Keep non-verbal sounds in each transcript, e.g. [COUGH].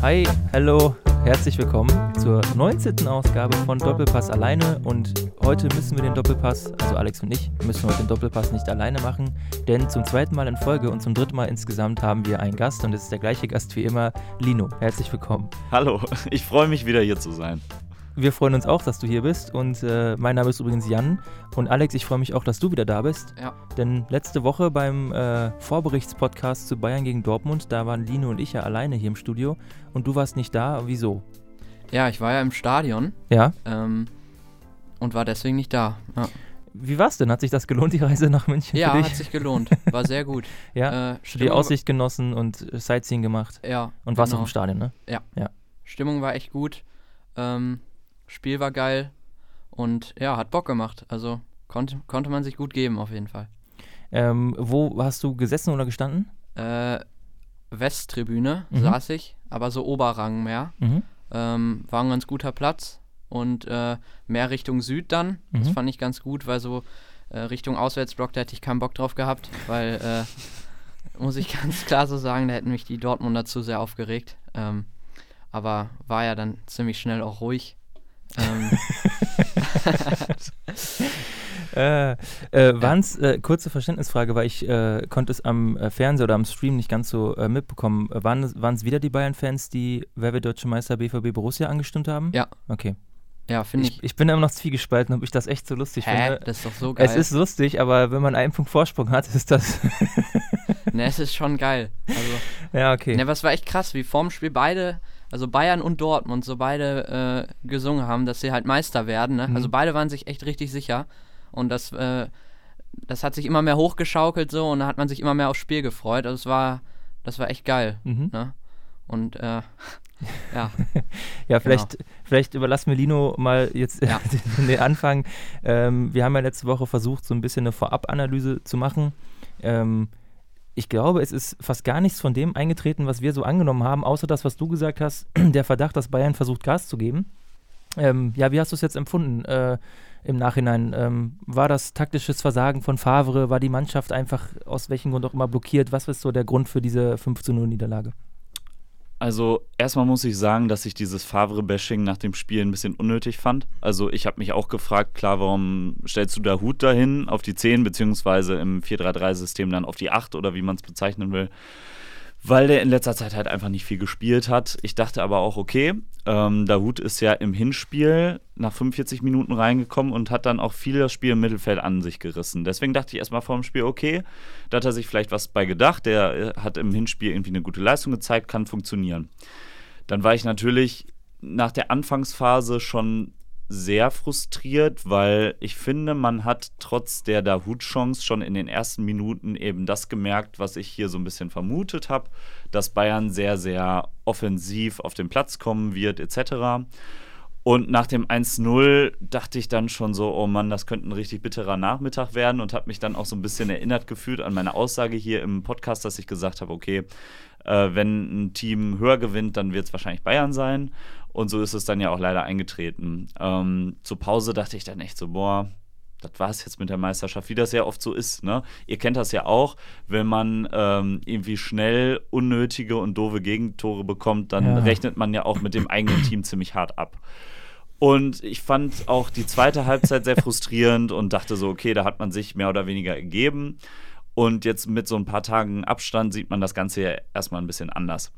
Hi, hallo, herzlich willkommen zur 19. Ausgabe von Doppelpass alleine und heute müssen wir den Doppelpass, also Alex und ich, müssen heute den Doppelpass nicht alleine machen, denn zum zweiten Mal in Folge und zum dritten Mal insgesamt haben wir einen Gast und es ist der gleiche Gast wie immer, Lino. Herzlich willkommen. Hallo, [LAUGHS] ich freue mich wieder hier zu sein. Wir freuen uns auch, dass du hier bist und äh, mein Name ist übrigens Jan und Alex, ich freue mich auch, dass du wieder da bist. Ja. Denn letzte Woche beim äh, Vorberichtspodcast zu Bayern gegen Dortmund, da waren Lino und ich ja alleine hier im Studio und du warst nicht da. Wieso? Ja, ich war ja im Stadion Ja. ähm, und war deswegen nicht da. Ja, Wie war's denn? Hat sich das gelohnt, die Reise nach München ja hat sich gelohnt. War sehr gut. [LAUGHS] ja. Äh, die Stimmung, Aussicht genossen und Sightseeing gemacht Ja. und warst auch genau. im Stadion, ne? Stimmung war echt gut. Ähm, Spiel war geil und ja, hat Bock gemacht. Also konnte, konnte man sich gut geben auf jeden Fall. Ähm, wo hast du gesessen oder gestanden? Äh, Westtribüne Mhm. saß ich, aber so Oberrang mehr. Mhm. Ähm, war ein ganz guter Platz und äh, mehr Richtung Süd dann. Das Mhm. fand ich ganz gut, weil so äh, Richtung Auswärtsblock, da hätte ich keinen Bock drauf gehabt, weil, äh, [LAUGHS] muss ich ganz klar so sagen, da hätten mich die Dortmunder zu sehr aufgeregt. Ähm, aber war ja dann ziemlich schnell auch ruhig. Ähm, [LAUGHS] Äh, äh, waren's, äh, kurze Verständnisfrage, weil ich äh, konnte es am äh, Fernseher oder am Stream nicht ganz so äh, mitbekommen. Waren es wieder die Bayern-Fans, die Wer wird Deutsche Meister BVB Borussia angestimmt haben? Ja. Okay. ja, finde Ich, ich. ich bin immer noch zwiegespalten, ob ich das echt so lustig Hä? finde. Das ist doch so geil. Es ist lustig, aber wenn man einen Punkt Vorsprung hat, ist das. ne, es ist schon geil. Also, ja, okay. Ne, was war echt krass, wie vorm Spiel beide, also Bayern und Dortmund, so beide äh, gesungen haben, dass sie halt Meister werden. Ne? Mhm. Also beide waren sich echt richtig sicher. Und das, äh, das hat sich immer mehr hochgeschaukelt so und da hat man sich immer mehr aufs Spiel gefreut. Also es war, das war echt geil. Mhm. Ne? Und äh, [LAUGHS] ja, Ja, vielleicht, vielleicht überlassen wir Lino mal jetzt Ja. [LAUGHS] den, den Anfang. Ähm, wir haben ja letzte Woche versucht, so ein bisschen eine Vorab-Analyse zu machen. Ähm, ich glaube, es ist fast gar nichts von dem eingetreten, was wir so angenommen haben, außer das, was du gesagt hast, [CLEARS THROAT] der Verdacht, dass Bayern versucht, Gas zu geben. Ähm, ja, wie hast du es jetzt empfunden äh, im Nachhinein? Ähm, war das taktisches Versagen von Favre? War die Mannschaft einfach aus welchem Grund auch immer blockiert? Was ist so der Grund für diese 5 zu 0 Niederlage? Also erstmal muss ich sagen, dass ich dieses Favre-Bashing nach dem Spiel ein bisschen unnötig fand. Also ich habe mich auch gefragt, klar, warum stellst du da Hut dahin auf die 10, beziehungsweise im 4-3-3-System dann auf die 8 oder wie man es bezeichnen will. Weil der in letzter Zeit halt einfach nicht viel gespielt hat. Ich dachte aber auch, okay, ähm, Dahut ist ja im Hinspiel nach 45 Minuten reingekommen und hat dann auch viel das Spiel im Mittelfeld an sich gerissen. Deswegen dachte ich erstmal vor dem Spiel, okay, da hat er sich vielleicht was bei gedacht. Der äh, hat im Hinspiel irgendwie eine gute Leistung gezeigt, kann funktionieren. Dann war ich natürlich nach der Anfangsphase schon sehr frustriert, weil ich finde, man hat trotz der Dahut-Chance schon in den ersten Minuten eben das gemerkt, was ich hier so ein bisschen vermutet habe, dass Bayern sehr, sehr offensiv auf den Platz kommen wird, etc. Und nach dem 1-0 dachte ich dann schon so, oh Mann, das könnte ein richtig bitterer Nachmittag werden und habe mich dann auch so ein bisschen erinnert gefühlt an meine Aussage hier im Podcast, dass ich gesagt habe, okay, äh, wenn ein Team höher gewinnt, dann wird es wahrscheinlich Bayern sein. Und so ist es dann ja auch leider eingetreten. Ähm, zur Pause dachte ich dann echt so, boah, das war es jetzt mit der Meisterschaft, wie das ja oft so ist. Ne? Ihr kennt das ja auch, wenn man ähm, irgendwie schnell unnötige und doofe Gegentore bekommt, dann Ja. rechnet man ja auch mit dem eigenen Team ziemlich hart ab. Und ich fand auch die zweite Halbzeit sehr frustrierend und dachte so, okay, da hat man sich mehr oder weniger gegeben. Und jetzt mit so ein paar Tagen Abstand sieht man das Ganze ja erstmal ein bisschen anders.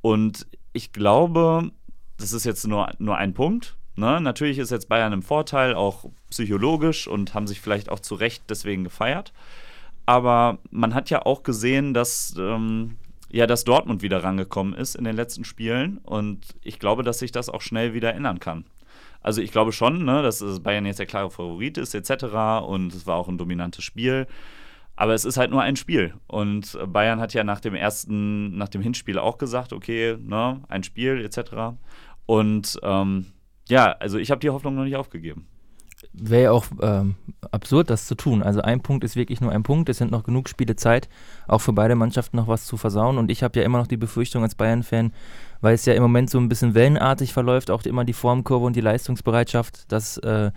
Und ich glaube, das ist jetzt nur, nur ein Punkt. Ne? Natürlich ist jetzt Bayern im Vorteil, auch psychologisch und haben sich vielleicht auch zu Recht deswegen gefeiert. Aber man hat ja auch gesehen, dass, ähm, ja, dass Dortmund wieder rangekommen ist in den letzten Spielen. Und ich glaube, dass sich das auch schnell wieder ändern kann. Also ich glaube schon, ne, dass Bayern jetzt der klare Favorit ist, etc. Und es war auch ein dominantes Spiel. Aber es ist halt nur ein Spiel. Und Bayern hat ja nach dem ersten, nach dem Hinspiel auch gesagt, okay, ne, ein Spiel, etc. Und ähm, ja, also ich habe die Hoffnung noch nicht aufgegeben. Wäre ja auch ähm, absurd, das zu tun. Also ein Punkt ist wirklich nur ein Punkt. Es sind noch genug Spiele Zeit, auch für beide Mannschaften noch was zu versauen. Und ich habe ja immer noch die Befürchtung als Bayern-Fan, weil es ja im Moment so ein bisschen wellenartig verläuft, auch immer die Formkurve und die Leistungsbereitschaft, dass äh,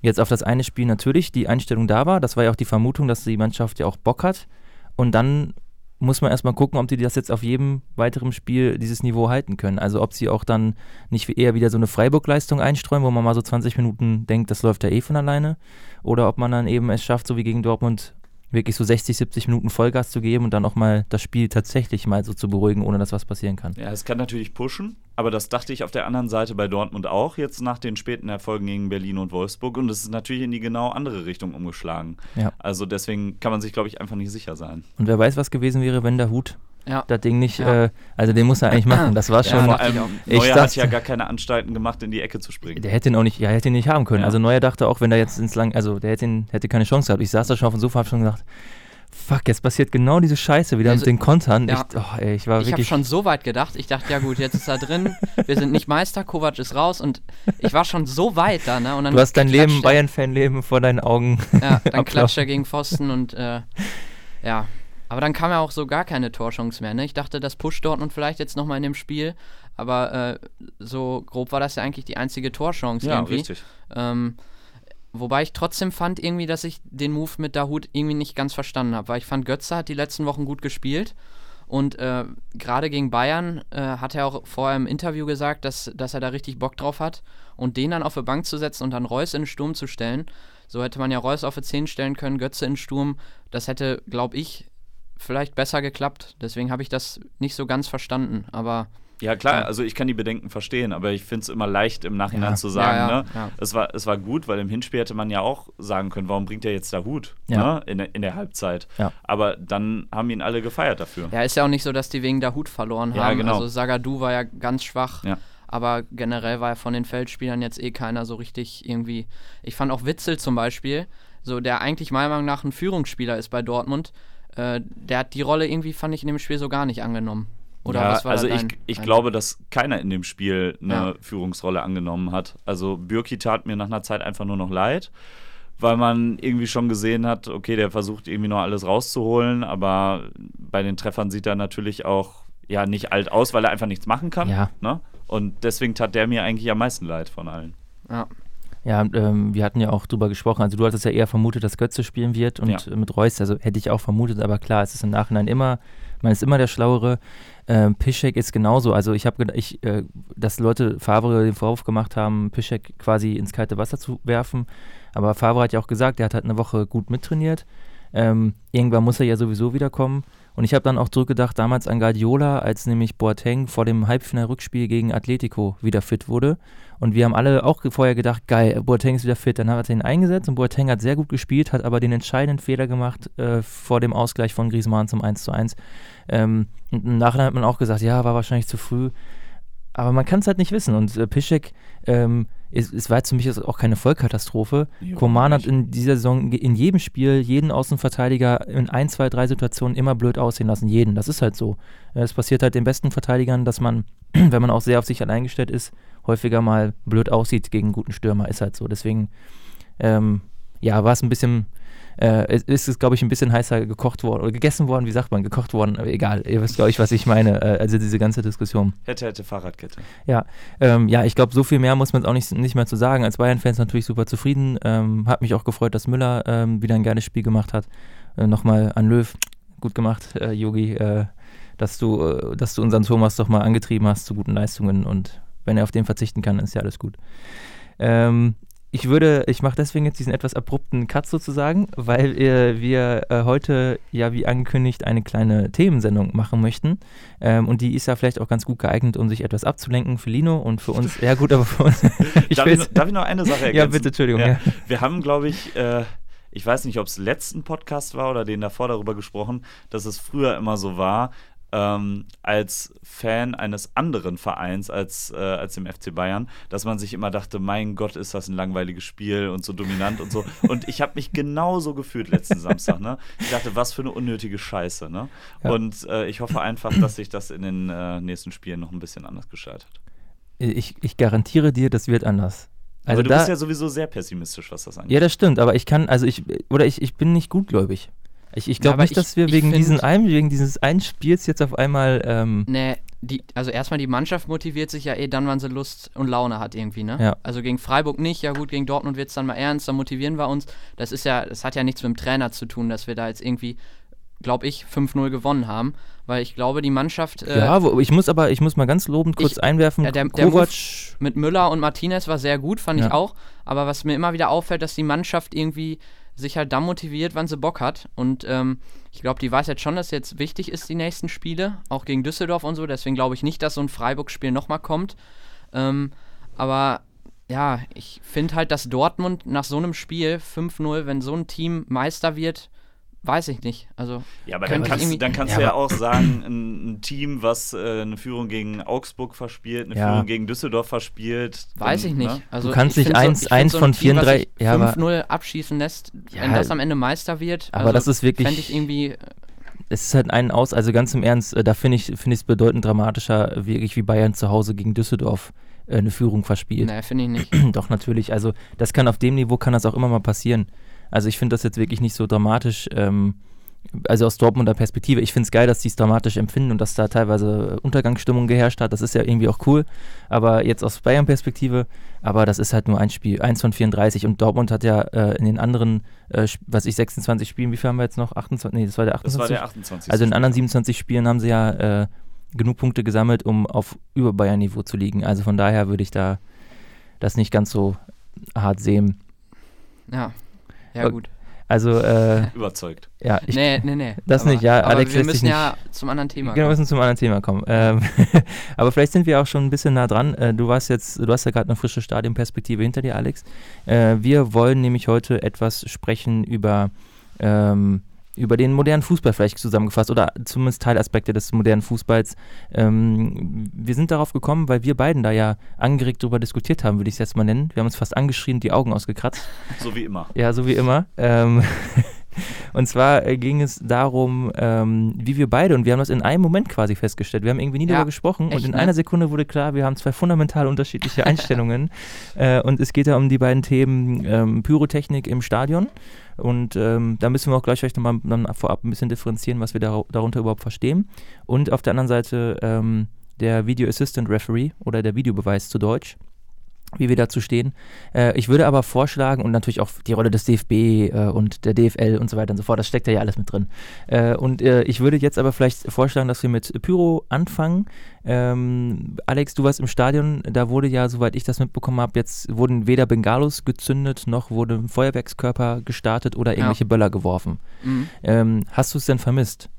jetzt auf das eine Spiel natürlich die Einstellung da war. Das war ja auch die Vermutung, dass die Mannschaft ja auch Bock hat. Und dann muss man erstmal gucken, ob die das jetzt auf jedem weiteren Spiel dieses Niveau halten können. Also ob sie auch dann nicht eher wieder so eine Freiburg-Leistung einstreuen, wo man mal so 20 Minuten denkt, das läuft ja eh von alleine. Oder ob man dann eben es schafft, so wie gegen Dortmund, wirklich so 60, 70 Minuten Vollgas zu geben und dann auch mal das Spiel tatsächlich mal so zu beruhigen, ohne dass was passieren kann. Ja, es kann natürlich pushen, aber das dachte ich auf der anderen Seite bei Dortmund auch, jetzt nach den späten Erfolgen gegen Berlin und Wolfsburg. Und es ist natürlich in die genau andere Richtung umgeschlagen. Ja. Also deswegen kann man sich, glaube ich, einfach nicht sicher sein. Und wer weiß, was gewesen wäre, wenn der Hut Ja. das Ding nicht, Ja. äh, also den muss er eigentlich machen. Das war Ja, schon, Vor ich allem. Ich Neuer hat dachte- ja gar keine Anstalten gemacht, in die Ecke zu springen. der hätte ihn auch nicht, ja, hätte ihn nicht haben können. Ja. Also Neuer dachte auch, wenn er jetzt ins Lang, also der hätte, ihn, hätte keine Chance gehabt. Ich saß da schon auf dem Sofa, hab schon gedacht, fuck, jetzt passiert genau diese Scheiße wieder Also, mit den Kontern. ja. Ich, oh, ey, ich war Ich habe wirklich, schon so weit gedacht. Ich dachte, ja gut, jetzt ist er drin. Wir sind nicht Meister, Kovac ist raus und ich war schon so weit da, ne? Und dann du hast dein Leben, er- Bayern-Fan-Leben vor deinen Augen. Ja, dann [LAUGHS] klatscht er gegen Pfosten und äh, ja. Aber dann kam ja auch so gar keine Torchance mehr, ne? Ich dachte, das pusht Dortmund vielleicht jetzt nochmal in dem Spiel. Aber äh, so grob war das ja eigentlich die einzige Torchance Ja, irgendwie. richtig. Ähm, wobei ich trotzdem fand irgendwie, dass ich den Move mit Dahut irgendwie nicht ganz verstanden habe, weil ich fand, Götze hat die letzten Wochen gut gespielt und äh, gerade gegen Bayern äh, hat er auch vorher im Interview gesagt, dass, dass er da richtig Bock drauf hat und den dann auf die Bank zu setzen und dann Reus in den Sturm zu stellen, so hätte man ja Reus auf die 10 stellen können, Götze in den Sturm, das hätte, glaube ich, vielleicht besser geklappt. Deswegen habe ich das nicht so ganz verstanden, aber Ja, klar, Ja. also ich kann die Bedenken verstehen, aber ich finde es immer leicht im Nachhinein Ja. zu sagen, Ja, ja, ne? ja. Es, war, es war gut, weil im Hinspiel hätte man ja auch sagen können, warum bringt er jetzt da Hut Ja. ne? in, der- in der Halbzeit. Ja. Aber dann haben ihn alle gefeiert dafür. Ja, ist ja auch nicht so, dass die wegen der Hut verloren Ja, haben. genau. Also Sagadu war ja ganz schwach. Ja. Aber generell war ja von den Feldspielern jetzt eh keiner so richtig irgendwie. Ich fand auch Witzel zum Beispiel, so der eigentlich meiner Meinung nach ein Führungsspieler ist bei Dortmund, äh, der hat die Rolle irgendwie, fand ich in dem Spiel so gar nicht angenommen. Oder ja, was war also da ich, dein ich glaube, dass keiner in dem Spiel eine Ja. Führungsrolle angenommen hat. Also Bürki tat mir nach einer Zeit einfach nur noch leid, weil man irgendwie schon gesehen hat, okay, der versucht irgendwie noch alles rauszuholen, aber bei den Treffern sieht er natürlich auch ja nicht alt aus, weil er einfach nichts machen kann. Ja. Ne? Und deswegen tat der mir eigentlich am meisten leid von allen. Ja. Ja, ähm, wir hatten ja auch drüber gesprochen. Also du hattest ja eher vermutet, dass Götze spielen wird und Ja. mit Reus, also hätte ich auch vermutet, aber klar, es ist im Nachhinein immer, man ist immer der Schlauere. Ähm, Piszek ist genauso. Also ich habe gedacht, ich, äh, dass Leute Favre den Vorwurf gemacht haben, Piszek quasi ins kalte Wasser zu werfen. Aber Favre hat ja auch gesagt, er hat halt eine Woche gut mittrainiert. Ähm, irgendwann muss er ja sowieso wiederkommen. Und ich habe dann auch zurückgedacht, damals an Guardiola, als nämlich Boateng vor dem Halbfinal-Rückspiel gegen Atletico wieder fit wurde. Und wir haben alle auch vorher gedacht, geil, Boateng ist wieder fit. Dann hat er ihn eingesetzt und Boateng hat sehr gut gespielt, hat aber den entscheidenden Fehler gemacht äh, vor dem Ausgleich von Griezmann zum 1:1. Ähm, und im Nachhinein hat man auch gesagt, ja, war wahrscheinlich zu früh. Aber man kann es halt nicht wissen. Und äh, Piszek, ähm, es, es war jetzt für mich auch keine Vollkatastrophe. Nee, Koman hat in dieser Saison in jedem Spiel jeden Außenverteidiger in ein, zwei, drei Situationen immer blöd aussehen lassen. Jeden. Das ist halt so. Äh, Es passiert halt den besten Verteidigern, dass man, [CLEARS THROAT] wenn man auch sehr auf sich allein gestellt ist, häufiger mal blöd aussieht gegen einen guten Stürmer. Ist halt so. Deswegen, ähm, ja, war es ein bisschen, äh, es ist es, glaube ich, ein bisschen heißer gekocht worden oder gegessen worden, wie sagt man, gekocht worden, aber egal, ihr wisst, glaube ich, was ich meine, äh, also diese ganze Diskussion. Hätte, hätte Fahrradkette. Ähm, ja, ich glaube, so viel mehr muss man auch nicht, nicht mehr zu sagen. Als Bayern-Fans natürlich super zufrieden. Ähm, hat mich auch gefreut, dass Müller ähm, wieder ein geiles Spiel gemacht hat. Äh, Nochmal an Löw, gut gemacht, äh, Yogi, äh, dass, du, äh, dass du unseren Thomas doch mal angetrieben hast zu guten Leistungen und wenn er auf den verzichten kann, ist ja alles gut. Ähm, ich würde, ich mache deswegen jetzt diesen etwas abrupten Cut sozusagen, weil äh, wir äh, heute ja wie angekündigt eine kleine Themensendung machen möchten. Ähm, und die ist ja vielleicht auch ganz gut geeignet, um sich etwas abzulenken für Lino und für uns. Ja, gut, aber für uns. [LAUGHS] ich darf, ich, noch- darf ich noch eine Sache ergänzen? ja, bitte, Entschuldigung. Ja. Ja. Wir haben, glaube ich, äh, ich weiß nicht, ob es letzten Podcast war oder den davor darüber gesprochen, dass es früher immer so war, ähm, als Fan eines anderen Vereins als, äh, als dem FC Bayern, dass man sich immer dachte, mein Gott, ist das ein langweiliges Spiel und so dominant und so. Und ich habe mich genauso gefühlt letzten Samstag. Ne? Ich dachte, was für eine unnötige Scheiße. Ne? Ja. Und äh, ich hoffe einfach, dass sich das in den äh, nächsten Spielen noch ein bisschen anders gestaltet. Ich, ich garantiere dir, das wird anders. Aber Also du da, bist ja sowieso sehr pessimistisch, was das angeht. ja, das stimmt, aber ich kann, also ich, oder ich, ich bin nicht gutgläubig. Ich, ich glaube nicht, ich- dass wir wegen, diesen einen, wegen dieses einen Spiels jetzt auf einmal. Ähm, Nee, die, also erstmal die Mannschaft motiviert sich ja eh dann, wann sie Lust und Laune hat irgendwie, ne? Ja. Also gegen Freiburg nicht, ja gut, gegen Dortmund wird es dann mal ernst, dann motivieren wir uns. Das ist ja, das hat ja nichts mit dem Trainer zu tun, dass wir da jetzt irgendwie glaube ich, 5-0 gewonnen haben, weil ich glaube, die Mannschaft. Äh, ja, wo, ich muss aber, ich muss mal ganz lobend kurz ich, einwerfen. Ja, der, der mit Müller und Martinez war sehr gut, fand ja. ich auch. Aber was mir immer wieder auffällt, dass die Mannschaft irgendwie sich halt dann motiviert, wann sie Bock hat. Und ähm, ich glaube, die weiß jetzt schon, dass jetzt wichtig ist, die nächsten Spiele, auch gegen Düsseldorf und so. Deswegen glaube ich nicht, dass so ein Freiburg-Spiel nochmal kommt. Ähm, aber ja, ich finde halt, dass Dortmund nach so einem Spiel 5-0, wenn so ein Team Meister wird, weiß ich nicht. Also ja, aber dann kannst, dann kannst ja, du ja auch sagen, ein, ein Team, was äh, eine Führung gegen Augsburg verspielt, eine ja. Führung gegen Düsseldorf verspielt. Weiß ich nicht. Ne? Also du kannst nicht eins, so, eins so von vier, drei, ja, 5-0 abschießen lässt, wenn das am Ende Meister wird. Aber also das ist wirklich. Fände ich irgendwie es ist halt ein Aus, also ganz im Ernst, äh, da finde ich es find bedeutend dramatischer, wirklich wie Bayern zu Hause gegen Düsseldorf äh, eine Führung verspielt. Nee, finde ich nicht. [CLEARS THROAT] Doch, natürlich. Also das kann auf dem Niveau kann das auch immer mal passieren. Also ich finde das jetzt wirklich nicht so dramatisch. Ähm, also aus Dortmunder Perspektive, ich finde es geil, dass die es dramatisch empfinden und dass da teilweise Untergangsstimmung geherrscht hat. Das ist ja irgendwie auch cool. Aber jetzt aus Bayern-Perspektive, aber das ist halt nur ein Spiel, eins von 34. Und Dortmund hat ja äh, in den anderen, äh, was ich, 26 Spielen, wie viel haben wir jetzt noch? 28? Nee, das war der 28. Das war der 28. Also in den anderen 27 Spielen haben sie ja äh, genug Punkte gesammelt, um auf über Bayern-Niveau zu liegen. Also von daher würde ich da das nicht ganz so hart sehen. Ja, ja gut. Also, äh, Überzeugt. Ja, ich, nee, nee, nee. Das aber, nicht, ja. Aber Alex wir müssen ja zum anderen Thema kommen. Genau, wir müssen zum anderen Thema kommen. Ähm, [LAUGHS] aber vielleicht sind wir auch schon ein bisschen nah dran. Äh, du warst jetzt, du hast ja gerade eine frische Stadionperspektive hinter dir, Alex. Äh, wir wollen nämlich heute etwas sprechen über ähm, über den modernen Fußball vielleicht zusammengefasst oder zumindest Teilaspekte des modernen Fußballs. Ähm, wir sind darauf gekommen, weil wir beiden da ja angeregt darüber diskutiert haben, würde ich es jetzt mal nennen. Wir haben uns fast angeschrien, die Augen ausgekratzt. So wie immer. Ja, so wie immer. Ähm, [LAUGHS] [LAUGHS] Und zwar äh, ging es darum, ähm, wie wir beide, und wir haben das in einem Moment quasi festgestellt, wir haben irgendwie nie ja, darüber gesprochen echt, und in ne? einer Sekunde wurde klar, wir haben zwei fundamental unterschiedliche [LAUGHS] Einstellungen. äh, und es geht ja um die beiden Themen ähm, Pyrotechnik im Stadion. Und ähm, da müssen wir auch gleich vielleicht nochmal vorab ein bisschen differenzieren, was wir da, darunter überhaupt verstehen. Und auf der anderen Seite ähm, der Video Assistant Referee oder der Videobeweis zu Deutsch wie wir dazu stehen. Äh, ich würde aber vorschlagen, und natürlich auch die Rolle des DFB äh, und der DFL und so weiter und so fort, das steckt ja, alles mit drin. Äh, und äh, ich würde jetzt aber vielleicht vorschlagen, dass wir mit Pyro anfangen. Ähm, Alex, du warst im Stadion, da wurde ja, soweit ich das mitbekommen habe, jetzt wurden weder Bengalos gezündet, noch wurde Feuerwerkskörper gestartet oder irgendwelche ja. Böller geworfen. Mhm. Ähm, hast du es denn vermisst?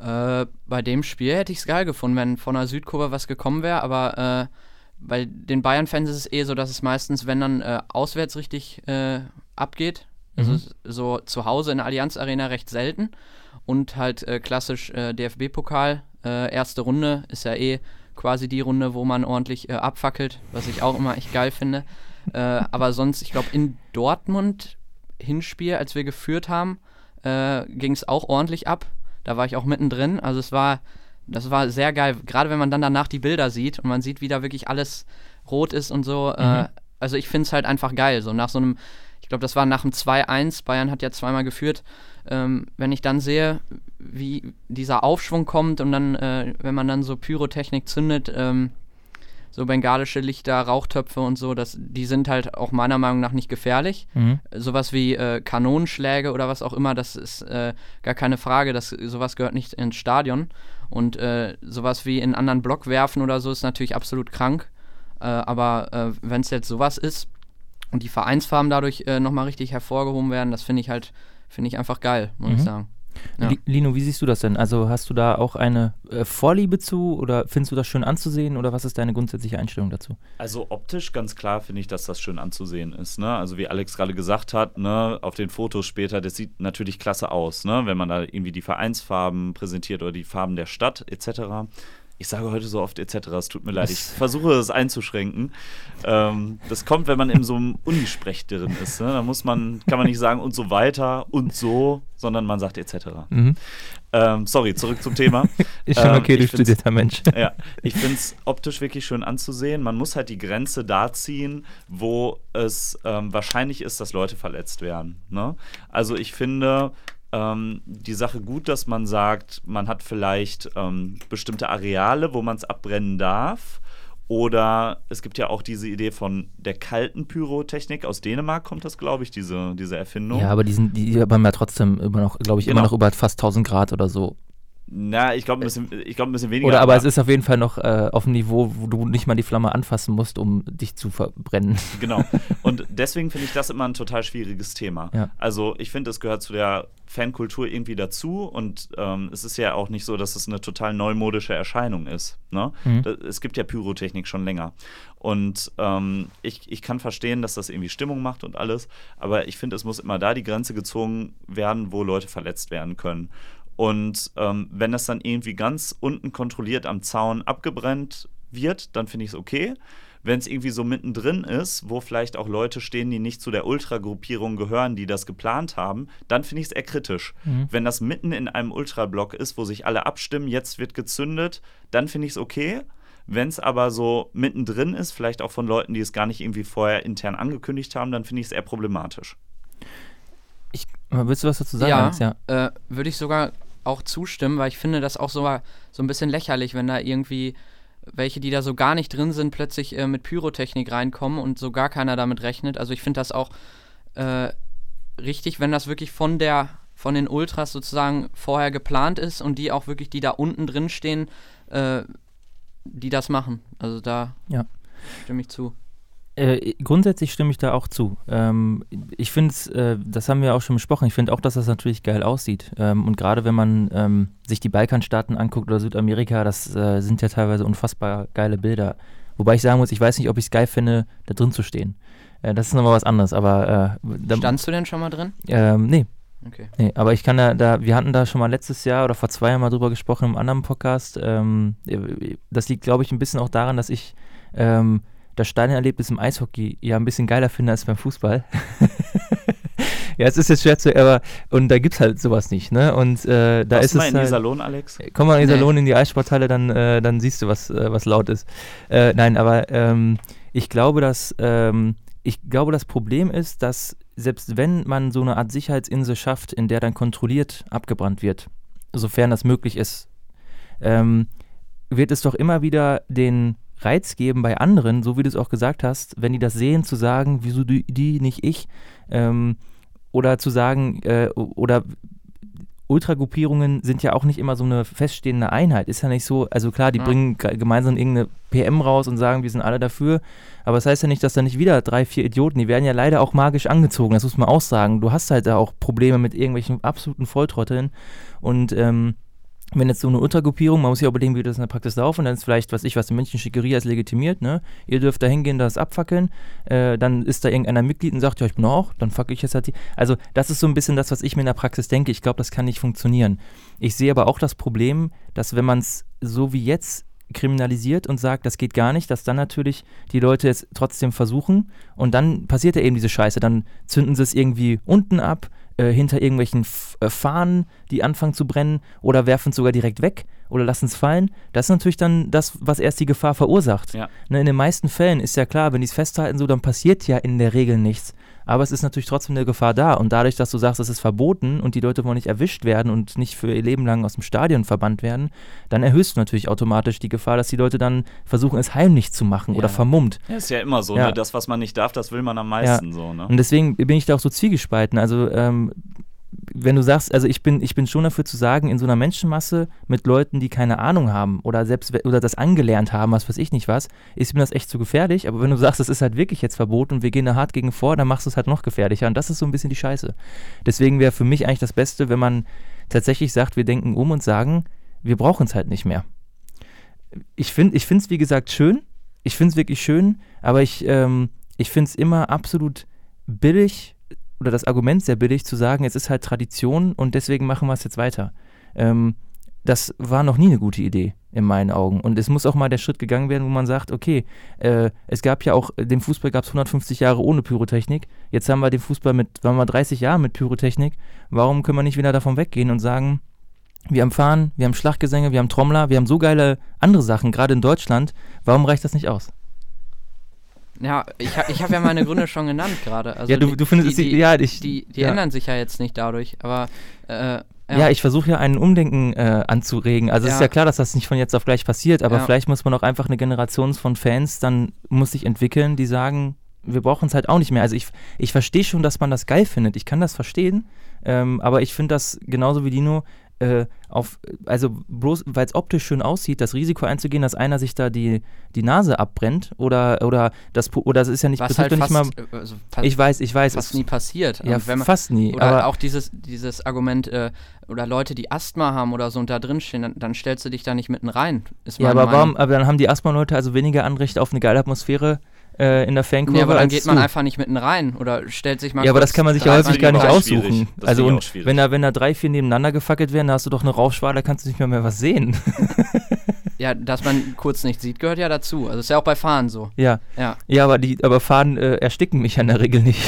Äh, bei dem Spiel hätte ich es geil gefunden, wenn von der Südkurve was gekommen wäre, aber bei den Bayern-Fans ist es eh so, dass es meistens, wenn dann äh, auswärts richtig äh, abgeht, also mhm. so zu Hause in der Allianz Arena recht selten und halt äh, klassisch äh, DFB-Pokal, äh, erste Runde ist ja eh quasi die Runde, wo man ordentlich äh, abfackelt, was ich auch immer echt geil finde. [LAUGHS] aber sonst, ich glaube, in Dortmund Hinspiel, als wir geführt haben, ging es auch ordentlich ab. Da war ich auch mittendrin. Also es war das war sehr geil, gerade wenn man dann danach die Bilder sieht und man sieht, wie da wirklich alles rot ist und so. Äh, mhm. Äh, also ich finde es halt einfach geil. So nach so einem, ich glaube, das war nach dem 2-1, Bayern hat ja zweimal geführt. Ähm, wenn ich dann sehe, wie dieser Aufschwung kommt und dann, äh, wenn man dann so Pyrotechnik zündet, ähm, so bengalische Lichter, Rauchtöpfe und so, das, die sind halt auch meiner Meinung nach nicht gefährlich. Mhm. Sowas wie äh, Kanonenschläge oder was auch immer, das ist äh, gar keine Frage, das, sowas gehört nicht ins Stadion. Und äh, sowas wie in einen anderen Block werfen oder so ist natürlich absolut krank. Äh, aber äh, wenn es jetzt sowas ist und die Vereinsfarben dadurch äh, nochmal richtig hervorgehoben werden, das finde ich halt, finde ich einfach geil, muss mhm. ich sagen. Ja. Lino, wie siehst du das denn? Also hast du da auch eine äh, Vorliebe zu oder findest du das schön anzusehen oder was ist deine grundsätzliche Einstellung dazu? Also optisch ganz klar finde ich, dass das schön anzusehen ist. Ne? Also wie Alex gerade gesagt hat, ne, auf den Fotos später, das sieht natürlich klasse aus, ne? wenn man da irgendwie die Vereinsfarben präsentiert oder die Farben der Stadt etc ich sage heute so oft etc. Es tut mir leid. Ich versuche es einzuschränken. Ähm, das kommt, wenn man in so einem Unisprech drin ist. Ne? Da muss man, kann man nicht sagen und so weiter und so, sondern man sagt etc. Mhm. Ähm, sorry, zurück zum Thema. [LAUGHS] ich bin okay, ähm, du studierter Mensch. [LAUGHS] Ja, ich finde es optisch wirklich schön anzusehen. Man muss halt die Grenze da ziehen, wo es ähm, wahrscheinlich ist, dass Leute verletzt werden. Ne? Also ich finde, ähm, die Sache gut, dass man sagt, man hat vielleicht ähm, bestimmte Areale, wo man es abbrennen darf Oder es gibt ja auch diese Idee von der kalten Pyrotechnik. Aus Dänemark kommt das, glaube ich, diese, diese Erfindung. Ja, aber die, sind, die haben ja trotzdem immer noch, glaube ich, Genau. immer noch über fast 1000 Grad oder so. Na, ich glaube ein, bisschen- ich glaub, ein bisschen weniger. Oder aber es ist auf jeden Fall noch äh, auf einem Niveau, wo du nicht mal die Flamme anfassen musst, um dich zu verbrennen. [LAUGHS] Genau. Und deswegen finde ich das immer ein total schwieriges Thema. Ja. Also ich finde, es gehört zu der Fankultur irgendwie dazu und ähm, es ist ja auch nicht so, dass es eine total neumodische Erscheinung ist. Ne? Mhm. Da- Es gibt ja Pyrotechnik schon länger. Und ähm, ich, ich kann verstehen, dass das irgendwie Stimmung macht und alles, aber ich finde, es muss immer da die Grenze gezogen werden, wo Leute verletzt werden können. Und ähm, wenn das dann irgendwie ganz unten kontrolliert am Zaun abgebrennt wird, dann finde ich es okay. Wenn es irgendwie so mittendrin ist, wo vielleicht auch Leute stehen, die nicht zu der Ultragruppierung gehören, die das geplant haben, dann finde ich es eher kritisch. Mhm. Wenn das mitten in einem Ultrablock ist, wo sich alle abstimmen, jetzt wird gezündet, dann finde ich es okay. Wenn es aber so mittendrin ist, vielleicht auch von Leuten, die es gar nicht irgendwie vorher intern angekündigt haben, dann finde ich es eher problematisch. Ich, willst du was dazu sagen, ja, Alex? Ja. Äh, würde ich sogar auch zustimmen, weil ich finde das auch so, so ein bisschen lächerlich, wenn da irgendwie welche, die da so gar nicht drin sind, plötzlich äh, mit Pyrotechnik reinkommen und so gar keiner damit rechnet. Also ich finde das auch äh, richtig, wenn das wirklich von der von den Ultras sozusagen vorher geplant ist und die auch wirklich, die da unten drin stehen, äh, die das machen. Also da Ja. stimme ich zu. Äh, grundsätzlich stimme ich da auch zu. Ähm, ich finde es, äh, das haben wir auch schon besprochen, ich finde auch, dass das natürlich geil aussieht. Ähm, und gerade wenn man ähm, sich die Balkanstaaten anguckt oder Südamerika, das äh, sind ja teilweise unfassbar geile Bilder. Wobei ich sagen muss, ich weiß nicht, ob ich es geil finde, da drin zu stehen. Äh, das ist nochmal was anderes, aber äh, Standst du denn schon mal drin? ähm, nee, Okay. Nee, aber ich kann da, da, wir hatten da schon mal letztes Jahr oder vor zwei Jahren mal drüber gesprochen im anderen Podcast. Ähm, das liegt, glaube ich, ein bisschen auch daran, dass ich ähm, das Stadionerlebnis im Eishockey ja ein bisschen geiler finde als beim Fußball. [LAUGHS] ja, es ist jetzt schwer zu, aber und da gibt es halt sowas nicht, ne? Und äh, da Warst ist mal es in halt, Iserlohn, Alex? Komm mal in Nee. Iserlohn in die Eissporthalle, dann, äh, dann siehst du, was, äh, was laut ist. Äh, nein, aber ähm, ich glaube, dass ähm, ich glaube, das Problem ist, dass selbst wenn man so eine Art Sicherheitsinsel schafft, in der dann kontrolliert abgebrannt wird, sofern das möglich ist, ähm, wird es doch immer wieder den Reiz geben bei anderen, so wie du es auch gesagt hast, wenn die das sehen, zu sagen, wieso die, die nicht ich, ähm, oder zu sagen, äh, oder Ultragruppierungen sind ja auch nicht immer so eine feststehende Einheit. Ist ja nicht so, also klar, die Ja. bringen ge- gemeinsam irgendeine PM raus und sagen, wir sind alle dafür. Aber das heißt ja nicht, dass da nicht wieder drei, vier Idioten, die werden ja leider auch magisch angezogen, das muss man auch sagen. Du hast halt da auch Probleme mit irgendwelchen absoluten Volltrotteln. Und ähm, wenn jetzt so eine Ultragruppierung, man muss ja überlegen, wie das in der Praxis laufen, dann ist vielleicht, was ich was, in München Schickeria ist legitimiert, ne? Ihr dürft da hingehen, das abfackeln, äh, dann ist da irgendeiner Mitglied und sagt, ja, ich bin auch, dann fackel ich jetzt halt die. Also, das ist so ein bisschen das, was ich mir in der Praxis denke. Ich glaube, das kann nicht funktionieren. Ich sehe aber auch das Problem, dass wenn man es so wie jetzt kriminalisiert und sagt, das geht gar nicht, dass dann natürlich die Leute es trotzdem versuchen und dann passiert ja eben diese Scheiße. Dann zünden sie es irgendwie unten ab, äh, hinter irgendwelchen F äh, Fahnen, die anfangen zu brennen oder werfen es sogar direkt weg oder lassen es fallen. Das ist natürlich dann das, was erst die Gefahr verursacht. Ja. Ne, in den meisten Fällen ist ja klar, wenn die es festhalten, so, dann passiert ja in der Regel nichts. Aber es ist natürlich trotzdem eine Gefahr da. Und dadurch, dass du sagst, es ist verboten und die Leute wollen nicht erwischt werden und nicht für ihr Leben lang aus dem Stadion verbannt werden, dann erhöhst du natürlich automatisch die Gefahr, dass die Leute dann versuchen, es heimlich zu machen oder Ja. vermummt. Ja, ist ja immer so, Ja. ne? Das, was man nicht darf, das will man am meisten so, ne? Und deswegen bin ich da auch so zwiegespalten. Also, ähm, wenn du sagst, also ich bin, ich bin schon dafür zu sagen, in so einer Menschenmasse mit Leuten, die keine Ahnung haben oder selbst oder das angelernt haben, was weiß ich nicht was, ist mir das echt zu gefährlich. Aber wenn du sagst, es ist halt wirklich jetzt verboten und wir gehen da hart gegen vor, dann machst du es halt noch gefährlicher. Und das ist so ein bisschen die Scheiße. Deswegen wäre für mich eigentlich das Beste, wenn man tatsächlich sagt, wir denken um und sagen, wir brauchen es halt nicht mehr. Ich finde es, wie gesagt, schön. Ich finde es wirklich schön, aber ich, ähm, ich finde es immer absolut billig oder das Argument sehr billig zu sagen, es ist halt Tradition und deswegen machen wir es jetzt weiter. Ähm, das war noch nie eine gute Idee in meinen Augen. Und es muss auch mal der Schritt gegangen werden, wo man sagt, okay, äh, es gab ja auch, den Fußball gab es 150 Jahre ohne Pyrotechnik. Jetzt haben wir den Fußball mit, waren wir 30 Jahre mit Pyrotechnik. Warum können wir nicht wieder davon weggehen und sagen, wir haben Fahren, wir haben Schlachtgesänge, wir haben Trommler, wir haben so geile andere Sachen, gerade in Deutschland. Warum reicht das nicht aus? Ja, ich, ha- ich habe ja meine Gründe schon genannt gerade. Also ja, du, du findest, die, die, ja, ich, die, die ja. ändern sich ja jetzt nicht dadurch, aber äh, Ja, ich versuche ja ein Umdenken äh, anzuregen. Also es ist Ja. ja klar, dass das nicht von jetzt auf gleich passiert, aber Ja. vielleicht muss man auch einfach eine Generation von Fans dann muss sich entwickeln, die sagen, wir brauchen es halt auch nicht mehr. Also ich, ich verstehe schon, dass man das geil findet. Ich kann das verstehen, ähm, aber ich finde das genauso wie Dino äh, auf, also bloß weil es optisch schön aussieht, das Risiko einzugehen, dass einer sich da die, die Nase abbrennt oder oder das oder das ist ja nicht was halt fast, nicht mal. äh, also fast, Ich weiß, ich weiß, fast es, nie passiert. ja, wenn man, fast nie. oder aber auch dieses, dieses Argument, äh, oder Leute, die Asthma haben oder so und da drin stehen, dann, dann stellst du dich da nicht mitten rein. Ist Ja, aber warum, Meinung. aber dann haben die Asthma-Leute also weniger Anrecht auf eine geile Atmosphäre äh, in der Fankurve Nee, aber dann als geht man du. einfach nicht mitten rein oder stellt sich mal Ja, aber das kann man sich ja häufig gar ich nicht aussuchen. Also und wenn da, wenn da drei, vier nebeneinander gefackelt werden, da hast du doch eine Rauchschwade, da kannst du nicht mehr mehr was sehen. [LAUGHS] Ja, dass man kurz nicht sieht, gehört ja dazu. Also ist ja auch bei Fahren so. ja. Ja. Ja, aber die, aber Fahnen äh, ersticken mich ja in der Regel nicht.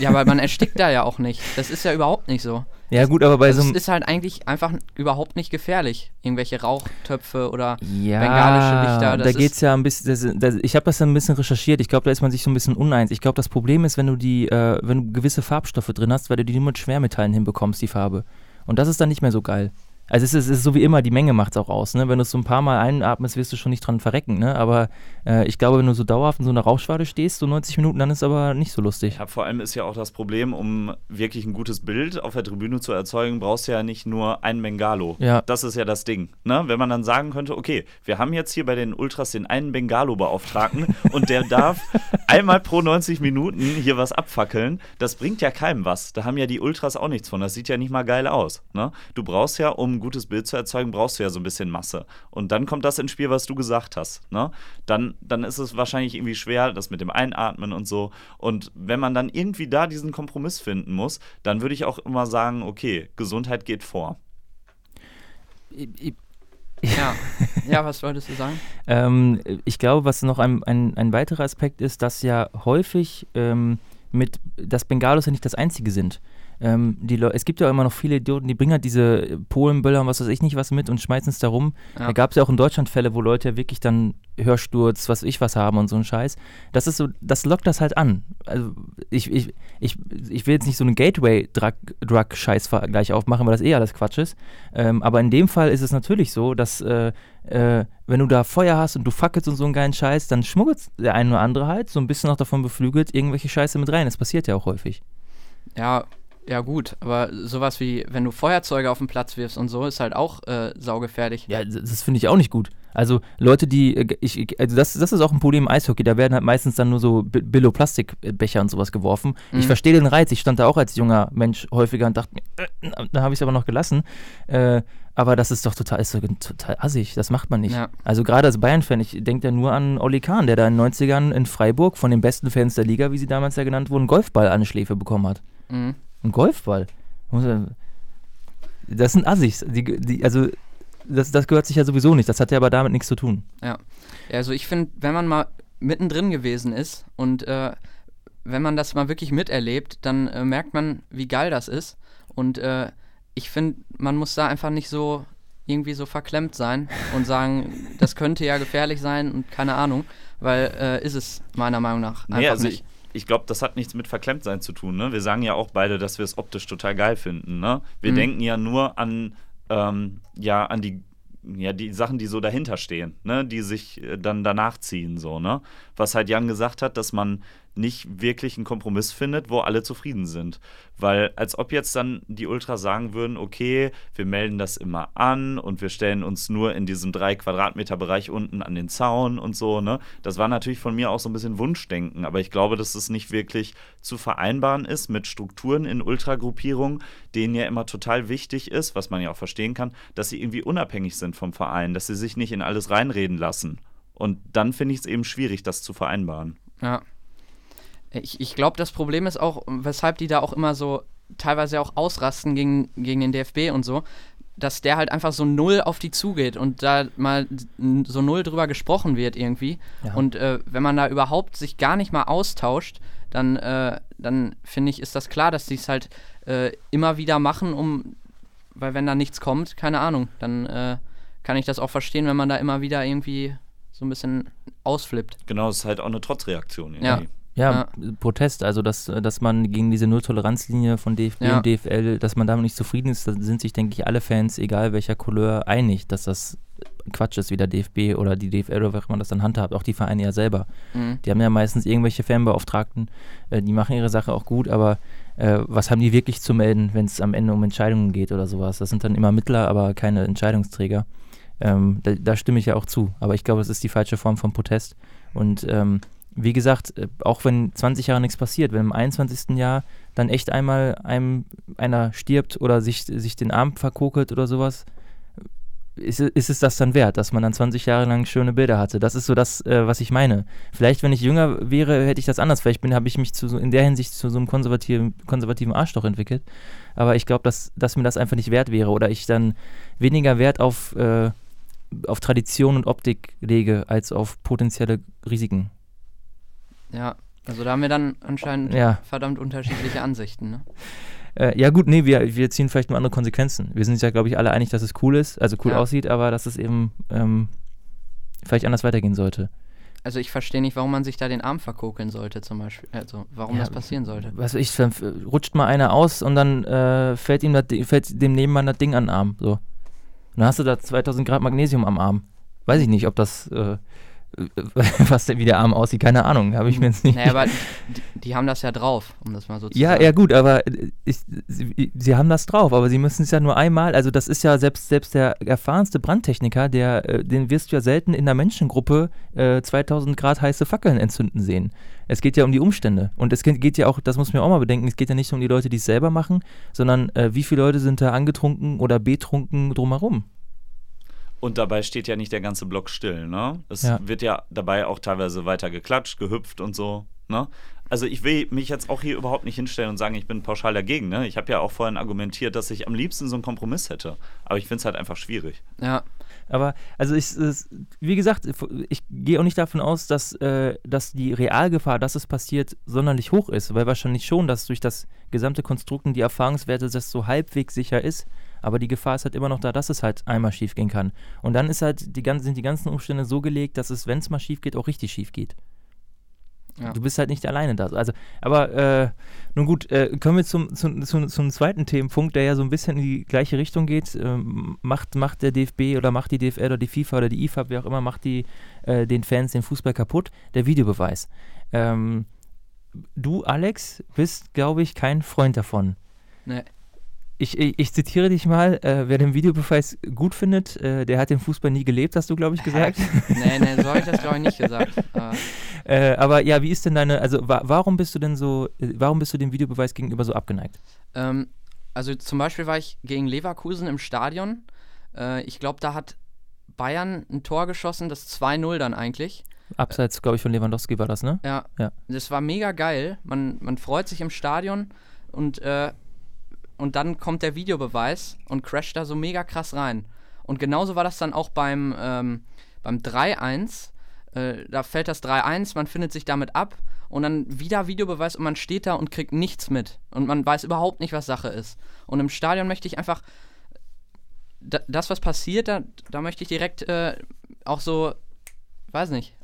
Ja, aber man [LAUGHS] erstickt da ja auch nicht. Das ist ja überhaupt nicht so. Ja, gut, aber bei Also so es einem. ist halt eigentlich einfach überhaupt nicht gefährlich. Irgendwelche Rauchtöpfe oder Ja, bengalische Lichter, das da geht es ja ein bisschen, das, das, ich habe das dann ein bisschen recherchiert, ich glaube, da ist man sich so ein bisschen uneins. Ich glaube, das Problem ist, wenn du die, äh, wenn du gewisse Farbstoffe drin hast, weil du die nur mit Schwermetallen hinbekommst, die Farbe. Und das ist dann nicht mehr so geil. Also es ist, es ist so wie immer, die Menge macht es auch aus. Ne? Wenn du es so ein paar Mal einatmest, wirst du schon nicht dran verrecken. Ne? Aber äh, ich glaube, wenn du so dauerhaft in so einer Rauchschwade stehst, so 90 Minuten, dann ist es aber nicht so lustig. Ja, vor allem ist ja auch das Problem, um wirklich ein gutes Bild auf der Tribüne zu erzeugen, brauchst du ja nicht nur einen Bengalo. Ja. Das ist ja das Ding. Ne? Wenn man dann sagen könnte, okay, wir haben jetzt hier bei den Ultras den einen Bengalo-Beauftragten [LAUGHS] und der darf einmal pro 90 Minuten hier was abfackeln, das bringt ja keinem was. Da haben ja die Ultras auch nichts von. Das sieht ja nicht mal geil aus. Ne? Du brauchst ja, um ein gutes Bild zu erzeugen, brauchst du ja so ein bisschen Masse. Und dann kommt das ins Spiel, was du gesagt hast. Ne? Dann, dann ist es wahrscheinlich irgendwie schwer, das mit dem Einatmen und so. Und wenn man dann irgendwie da diesen Kompromiss finden muss, dann würde ich auch immer sagen, okay, Gesundheit geht vor. ja. [LAUGHS] ja, was wolltest du sagen? Ähm, ich glaube, was noch ein, ein, ein weiterer Aspekt ist, dass ja häufig ähm, mit, dass Bengalos ja nicht das einzige sind. Ähm, die Leu- es gibt ja immer noch viele Idioten, die bringen halt diese Polenböller und was weiß ich nicht was mit und schmeißen es da rum. Ja. Da gab es ja auch in Deutschland Fälle, wo Leute ja wirklich dann Hörsturz, was weiß ich was haben und so ein Scheiß. Das ist so, das lockt das halt an. Also ich, ich, ich, ich will jetzt nicht so einen Gateway-Drug-Scheiß-Vergleich aufmachen, weil das eh alles Quatsch ist. Ähm, aber in dem Fall ist es natürlich so, dass äh, äh, wenn du da Feuer hast und du fackelst und so einen geilen Scheiß, dann schmuggelt der eine oder andere halt so ein bisschen auch davon beflügelt irgendwelche Scheiße mit rein. Das passiert ja auch häufig. Ja, ja gut, aber sowas wie, wenn du Feuerzeuge auf den Platz wirfst und so, ist halt auch äh, saugefährlich. Ja, das, finde ich auch nicht gut. Also Leute, die, äh, ich, ich- also das, das ist auch ein Problem im Eishockey, da werden halt meistens dann nur so Bi- Billo-Plastikbecher und sowas geworfen. Ich Mhm. verstehe den Reiz, ich stand da auch als junger Mensch häufiger und dachte mir, äh, da habe ich es aber noch gelassen. Äh, aber das ist doch total, ist doch total assig, das macht man nicht. Ja. Also gerade als Bayern-Fan, ich denke da nur an Olli Kahn, der da in den 90ern in Freiburg von den besten Fans der Liga, wie sie damals ja genannt wurden, Golfball an die Schläfe bekommen hat. Mhm. Ein Golfball. Das sind Assis. Die, die, also, das, das gehört sich ja sowieso nicht. Das hat ja aber damit nichts zu tun. Ja, also ich finde, wenn man mal mittendrin gewesen ist und äh, wenn man das mal wirklich miterlebt, dann äh, merkt man, wie geil das ist. Und äh, ich finde, man muss da einfach nicht so irgendwie so verklemmt sein und sagen, das könnte ja gefährlich sein und keine Ahnung, weil äh, ist es meiner Meinung nach einfach Nee, also nicht. Ich, glaube, das hat nichts mit Verklemmtsein zu tun. Ne? Wir sagen ja auch beide, dass wir es optisch total geil finden. Ne? Wir Mhm. denken ja nur an, ähm, ja, an die, ja, die Sachen, die so dahinter stehen, ne? die sich äh, dann danach ziehen. So, ne? Was halt Jan gesagt hat, dass man nicht wirklich einen Kompromiss findet, wo alle zufrieden sind. Weil als ob jetzt dann die Ultras sagen würden, okay, wir melden das immer an und wir stellen uns nur in diesem 3 Quadratmeter Bereich unten an den Zaun und so, ne? Das war natürlich von mir auch so ein bisschen Wunschdenken, aber ich glaube, dass es nicht wirklich zu vereinbaren ist mit Strukturen in Ultragruppierungen, denen ja immer total wichtig ist, was man ja auch verstehen kann, dass sie irgendwie unabhängig sind vom Verein, dass sie sich nicht in alles reinreden lassen. Und dann finde ich es eben schwierig, das zu vereinbaren. Ja. Ich, ich glaube, das Problem ist auch, weshalb die da auch immer so teilweise auch ausrasten gegen, gegen den DFB und so, dass der halt einfach so null auf die zugeht und da mal so null drüber gesprochen wird irgendwie. Ja. Und äh, wenn man da überhaupt sich gar nicht mal austauscht, dann, äh, dann finde ich, ist das klar, dass die es halt äh, immer wieder machen, um, weil wenn da nichts kommt, keine Ahnung, dann äh, kann ich das auch verstehen, wenn man da immer wieder irgendwie so ein bisschen ausflippt. Genau, es ist halt auch eine Trotzreaktion. Ja. Irgendwie. Ja, Protest, also dass, dass man gegen diese Null-Toleranz-Linie von DFB Ja. und DFL, dass man damit nicht zufrieden ist, da sind sich, denke ich, alle Fans, egal welcher Couleur, einig, dass das Quatsch ist, wie der DFB oder die DFL oder auch immer das dann handhabt, auch die Vereine ja selber. Mhm. Die haben ja meistens irgendwelche Fanbeauftragten, äh, die machen ihre Sache auch gut, aber äh, was haben die wirklich zu melden, wenn es am Ende um Entscheidungen geht oder sowas? Das sind dann immer Mittler, aber keine Entscheidungsträger. Ähm, da, da stimme ich ja auch zu, aber ich glaube, es ist die falsche Form von Protest. Und ähm, wie gesagt, äh, auch wenn 20 Jahre nichts passiert, wenn im 21. Jahr dann echt einmal einem einer stirbt oder sich, sich den Arm verkokelt oder sowas, ist, ist es das dann wert, dass man dann 20 Jahre lang schöne Bilder hatte? Das ist so das, äh, was ich meine. Vielleicht, wenn ich jünger wäre, hätte ich das anders. Vielleicht habe ich mich zu, in der Hinsicht zu so einem konservativen, konservativen Arschloch entwickelt. Aber ich glaube, dass, dass mir das einfach nicht wert wäre oder ich dann weniger Wert auf, äh, auf Tradition und Optik lege, als auf potenzielle Risiken. Ja, also da haben wir dann anscheinend Ja. verdammt unterschiedliche Ansichten. Ne? Äh, ja gut, nee, wir, wir ziehen vielleicht nur andere Konsequenzen. Wir sind uns ja, glaube ich, alle einig, dass es cool ist, also cool Ja. aussieht, aber dass es eben ähm, vielleicht anders weitergehen sollte. Also ich verstehe nicht, warum man sich da den Arm verkokeln sollte zum Beispiel. Also warum Ja, das passieren sollte. Was ich, rutscht mal einer aus und dann äh, fällt ihm das, fällt dem Nebenmann das Ding an den Arm. So. Und dann hast du da 2000 Grad Magnesium am Arm. Weiß ich nicht, ob das, äh, [LAUGHS] was denn wie der Arm aussieht, keine Ahnung, habe ich mir jetzt nicht. Naja, aber die, die haben das ja drauf, um das mal so zu Ja, sagen. ja gut, aber äh, ich, sie, sie haben das drauf, aber sie müssen es ja nur einmal, also das ist ja selbst, selbst der erfahrenste Brandtechniker, der, äh, den wirst du ja selten in einer Menschengruppe äh, 2000 Grad heiße Fackeln entzünden sehen. Es geht ja um die Umstände und es geht geht ja auch, das muss man auch mal bedenken, es geht ja nicht um die Leute, die es selber machen, sondern äh, wie viele Leute sind da angetrunken oder betrunken drumherum. Und dabei steht ja nicht der ganze Block still, ne? Es Ja. wird ja dabei auch teilweise weiter geklatscht, gehüpft und so, ne? Also ich will mich jetzt auch hier überhaupt nicht hinstellen und sagen, ich bin pauschal dagegen, ne? Ich habe ja auch vorhin argumentiert, dass ich am liebsten so einen Kompromiss hätte. Aber ich finde es halt einfach schwierig. Ja, Aber, also ich, wie gesagt, ich gehe auch nicht davon aus, dass, äh, dass die Realgefahr, dass es passiert, sonderlich hoch ist, weil wahrscheinlich schon, dass durch das gesamte Konstrukt und die Erfahrungswerte das so halbwegs sicher ist. Aber die Gefahr ist halt immer noch da, dass es halt einmal schief gehen kann. Und dann ist halt die ganzen, sind die ganzen Umstände so gelegt, dass es, wenn es mal schief geht, auch richtig schief geht. Ja. Du bist halt nicht alleine da. Also, aber äh, nun gut, äh, kommen wir zum, zum, zum, zum zweiten Themenpunkt, der ja so ein bisschen in die gleiche Richtung geht. Ähm, macht, macht der DFB oder macht die DFL oder die FIFA oder die IFAB, wer auch immer, macht die äh, den Fans den Fußball kaputt? Der Videobeweis. Ähm, du, Alex, bist, glaube ich, kein Freund davon. ne, Ich, ich, ich zitiere dich mal, äh, wer den Videobeweis gut findet, äh, der hat den Fußball nie gelebt, hast du, glaube ich, gesagt. [LAUGHS] nee, nee, so habe ich das glaube ich nicht gesagt. Aber Äh, aber ja, wie ist denn deine, also wa warum bist du denn so, äh, warum bist du dem Videobeweis gegenüber so abgeneigt? Ähm, also zum Beispiel war ich gegen Leverkusen im Stadion. Äh, ich glaube, da hat Bayern ein Tor geschossen, das 2-0 dann eigentlich. Abseits, glaube ich, von Lewandowski war das, ne? Ja. Ja. Das war mega geil. Man, man freut sich im Stadion und, äh, und dann kommt der Videobeweis und crasht da so mega krass rein. Und genauso war das dann auch beim, ähm, beim 3-1. Äh, da fällt das 3-1, man findet sich damit ab und dann wieder Videobeweis und man steht da und kriegt nichts mit. Und man weiß überhaupt nicht, was Sache ist. Und im Stadion möchte ich einfach. Da, das, was passiert, da, da möchte ich direkt äh, auch so, weiß nicht,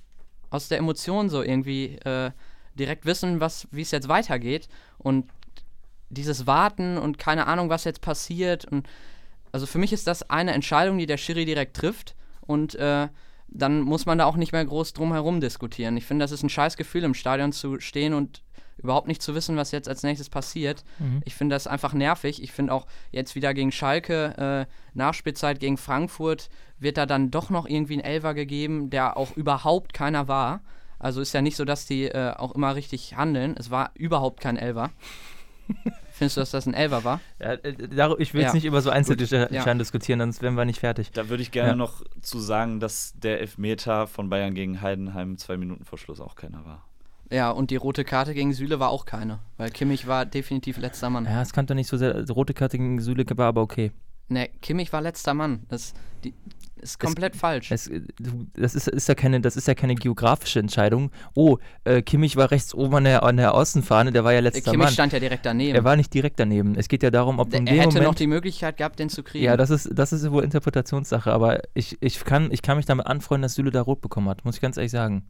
aus der Emotion so irgendwie äh, direkt wissen, wie es jetzt weitergeht. Und dieses Warten und keine Ahnung, was jetzt passiert. Und also für mich ist das eine Entscheidung, die der Schiri direkt trifft. Und äh, dann muss man da auch nicht mehr groß drum herum diskutieren. Ich finde, das ist ein scheiß Gefühl, im Stadion zu stehen und überhaupt nicht zu wissen, was jetzt als nächstes passiert. Mhm. Ich finde das einfach nervig. Ich finde auch jetzt wieder gegen Schalke, äh, Nachspielzeit gegen Frankfurt, wird da dann doch noch irgendwie ein Elfer gegeben, der auch überhaupt keiner war. Also ist ja nicht so, dass die äh, auch immer richtig handeln. Es war überhaupt kein Elfer. Findest du, dass das ein Elfer war? Ja, äh, ich will jetzt Ja. nicht über so Einzelentscheidungen Ja. diskutieren, sonst wären wir nicht fertig. Da würde ich gerne Ja. noch zu sagen, dass der Elfmeter von Bayern gegen Heidenheim zwei Minuten vor Schluss auch keiner war. Ja, und die rote Karte gegen Süle war auch keine, weil Kimmich war definitiv letzter Mann. Ja, es kann doch nicht so sehr, also rote Karte gegen Süle war aber okay. Ne, Kimmich war letzter Mann. Das, die, ist komplett es, falsch. Es, das, ist, ist ja keine, das ist ja keine geografische Entscheidung. Oh, äh, Kimmich war rechts oben an der, an der Außenfahne, der war ja letzter Kimmich Mann. stand ja direkt daneben. Er war nicht direkt daneben. Es geht ja darum, ob der, in er hätte Moment, noch die Möglichkeit gehabt, den zu kriegen. Ja, das ist, das ist wohl Interpretationssache, aber ich, ich, kann, ich kann mich damit anfreunden, dass Süle da rot bekommen hat, muss ich ganz ehrlich sagen.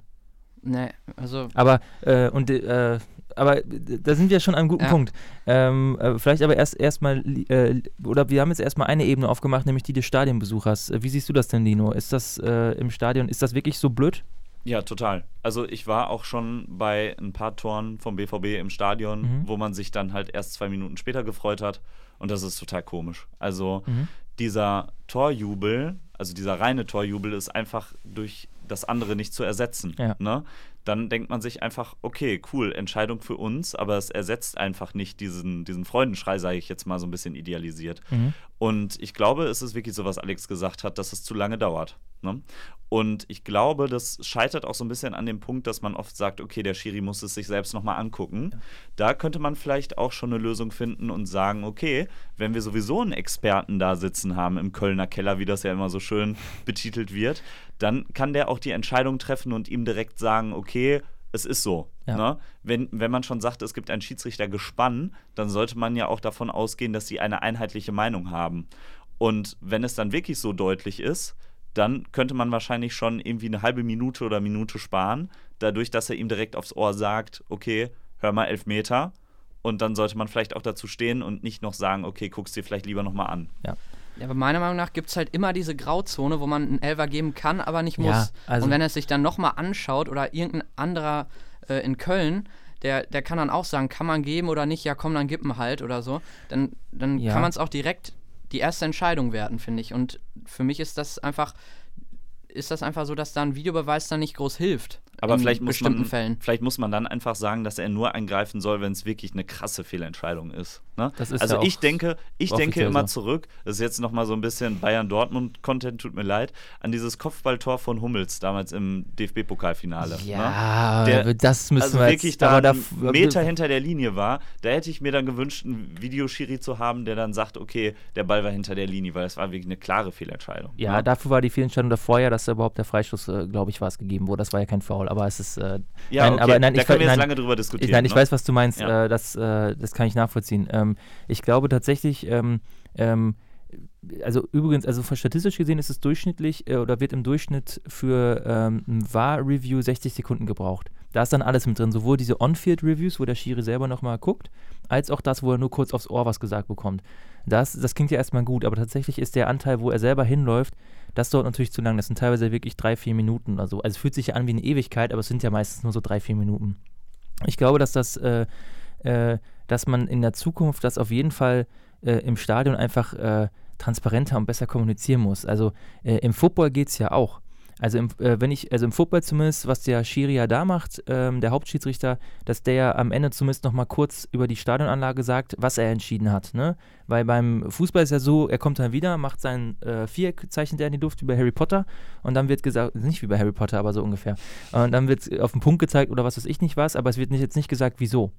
Nee, also. Aber, äh, und, äh, aber da sind wir schon an einem guten Ja. Punkt. Ähm, äh, vielleicht aber erst erstmal, äh, oder wir haben jetzt erstmal eine Ebene aufgemacht, nämlich die des Stadionbesuchers. Äh, Wie siehst du das denn, Lino? Ist das äh, im Stadion, ist das wirklich so blöd? Ja, total. Also ich war auch schon bei ein paar Toren vom BVB im Stadion, Mhm. wo man sich dann halt erst zwei Minuten später gefreut hat. Und das ist total komisch. Also Mhm. dieser Torjubel, also dieser reine Torjubel, ist einfach durch das andere nicht zu ersetzen. Ja. Ne? Dann denkt man sich einfach, okay, cool, Entscheidung für uns, aber es ersetzt einfach nicht diesen, diesen Freudenschrei, sage ich jetzt mal so ein bisschen idealisiert. Mhm. Und ich glaube, es ist wirklich so, was Alex gesagt hat, dass es zu lange dauert. Ne? Und ich glaube, das scheitert auch so ein bisschen an dem Punkt, dass man oft sagt, okay, der Schiri muss es sich selbst nochmal angucken. Da könnte man vielleicht auch schon eine Lösung finden und sagen, okay, wenn wir sowieso einen Experten da sitzen haben im Kölner Keller, wie das ja immer so schön [LAUGHS] betitelt wird, dann kann der auch die Entscheidung treffen und ihm direkt sagen, okay, es ist so. Ja. Ne? Wenn, wenn man schon sagt, es gibt ein Schiedsrichtergespann, dann sollte man ja auch davon ausgehen, dass sie eine einheitliche Meinung haben. Und wenn es dann wirklich so deutlich ist, dann könnte man wahrscheinlich schon irgendwie eine halbe Minute oder Minute sparen, dadurch, dass er ihm direkt aufs Ohr sagt, okay, hör mal elf Meter. Und dann sollte man vielleicht auch dazu stehen und nicht noch sagen, okay, guck's dir vielleicht lieber nochmal an. Ja, aber meiner Meinung nach gibt es halt immer diese Grauzone, wo man einen Elfer geben kann, aber nicht muss. Ja, also- und wenn er es sich dann nochmal anschaut oder irgendein anderer äh, in Köln, der, der kann dann auch sagen, kann man geben oder nicht, ja komm, dann gib ihn halt oder so. Dann, dann Ja. kann man es auch direkt die erste Entscheidung werten, finde ich. Und für mich ist das einfach, ist das einfach so, dass da ein Videobeweis dann nicht groß hilft. Aber in vielleicht muss, bestimmten man, Fällen. vielleicht muss man dann einfach sagen, dass er nur eingreifen soll, wenn es wirklich eine krasse Fehlentscheidung ist. Ne? Das ist also ja ich denke, ich denke immer so. zurück, das ist jetzt nochmal so ein bisschen Bayern-Dortmund-Content, tut mir leid, an dieses Kopfballtor von Hummels damals im DFB-Pokalfinale. Ne? Ja, Der- das müssen also wir wirklich jetzt, da da, einen Meter hinter der Linie war, da hätte ich mir dann gewünscht, einen Videoschiri zu haben, der dann sagt, okay, der Ball war hinter der Linie, weil es war wirklich eine klare Fehlentscheidung. Ja, ne? dafür war die Fehlentscheidung davor ja, dass da überhaupt der Freistoß, äh, glaube ich, war es gegeben wurde. Das war ja kein Foul, aber es ist. Äh, ja nein, okay, aber nein, da ich, können wir nein, jetzt lange drüber diskutieren. ich, nein, ich ne? weiß, was du meinst. Ja. Äh, das, äh, das kann ich nachvollziehen. Ähm, ich glaube tatsächlich, ähm, ähm, also übrigens, also von statistisch gesehen ist es durchschnittlich äh, oder wird im Durchschnitt für ähm, ein VAR-Review 60 Sekunden gebraucht. Da ist dann alles mit drin, sowohl diese On-Field-Reviews, wo der Schiri selber nochmal guckt, als auch das, wo er nur kurz aufs Ohr was gesagt bekommt. Das, das klingt ja erstmal gut, aber tatsächlich ist der Anteil, wo er selber hinläuft, das dauert natürlich zu lang. Das sind teilweise wirklich drei, vier Minuten oder so. Also es fühlt sich ja an wie eine Ewigkeit, aber es sind ja meistens nur so drei, vier Minuten. Ich glaube, dass das, äh, äh, dass man in der Zukunft das auf jeden Fall äh, im Stadion einfach äh, transparenter und besser kommunizieren muss. Also äh, im Football geht es ja auch. Also im, äh, wenn ich, also im Football zumindest, was der Schiri ja da macht, ähm, der Hauptschiedsrichter, dass der am Ende zumindest nochmal kurz über die Stadionanlage sagt, was er entschieden hat. Ne? Weil beim Fußball ist ja so, er kommt dann wieder, macht sein äh, Viereck, zeichnet er in die Luft wie bei Harry Potter und dann wird gesagt, nicht wie bei Harry Potter, aber so ungefähr. Und dann wird auf den Punkt gezeigt oder was weiß ich nicht was, aber es wird nicht, jetzt nicht gesagt, wieso.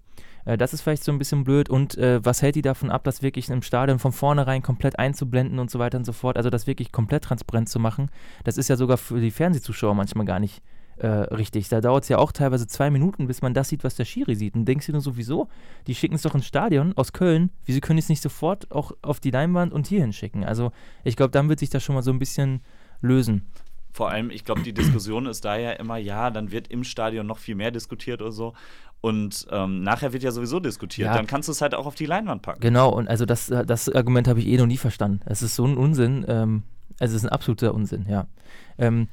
Äh, das ist vielleicht so ein bisschen blöd und äh, was hält die davon ab, das wirklich im Stadion von vornherein komplett einzublenden und so weiter und so fort, also das wirklich komplett transparent zu machen, das ist ja sogar für die Fernsehzuschauer manchmal gar nicht äh, richtig. Da dauert es ja auch teilweise zwei Minuten, bis man das sieht, was der Schiri sieht. Und denkst du nur sowieso, die schicken es doch ins Stadion aus Köln, wieso können die es nicht sofort auch auf die Leinwand und hierhin schicken? Also ich glaube, dann wird sich das schon mal so ein bisschen lösen. Vor allem, ich glaube, die Diskussion ist da ja immer, ja, dann wird im Stadion noch viel mehr diskutiert oder so. Und ähm, nachher wird ja sowieso diskutiert. Ja. Dann kannst du es halt auch auf die Leinwand packen. Genau, und also das, äh, das Argument habe ich eh noch nie verstanden. Es ist so ein Unsinn, ähm, also es ist ein absoluter Unsinn, ja. Ähm,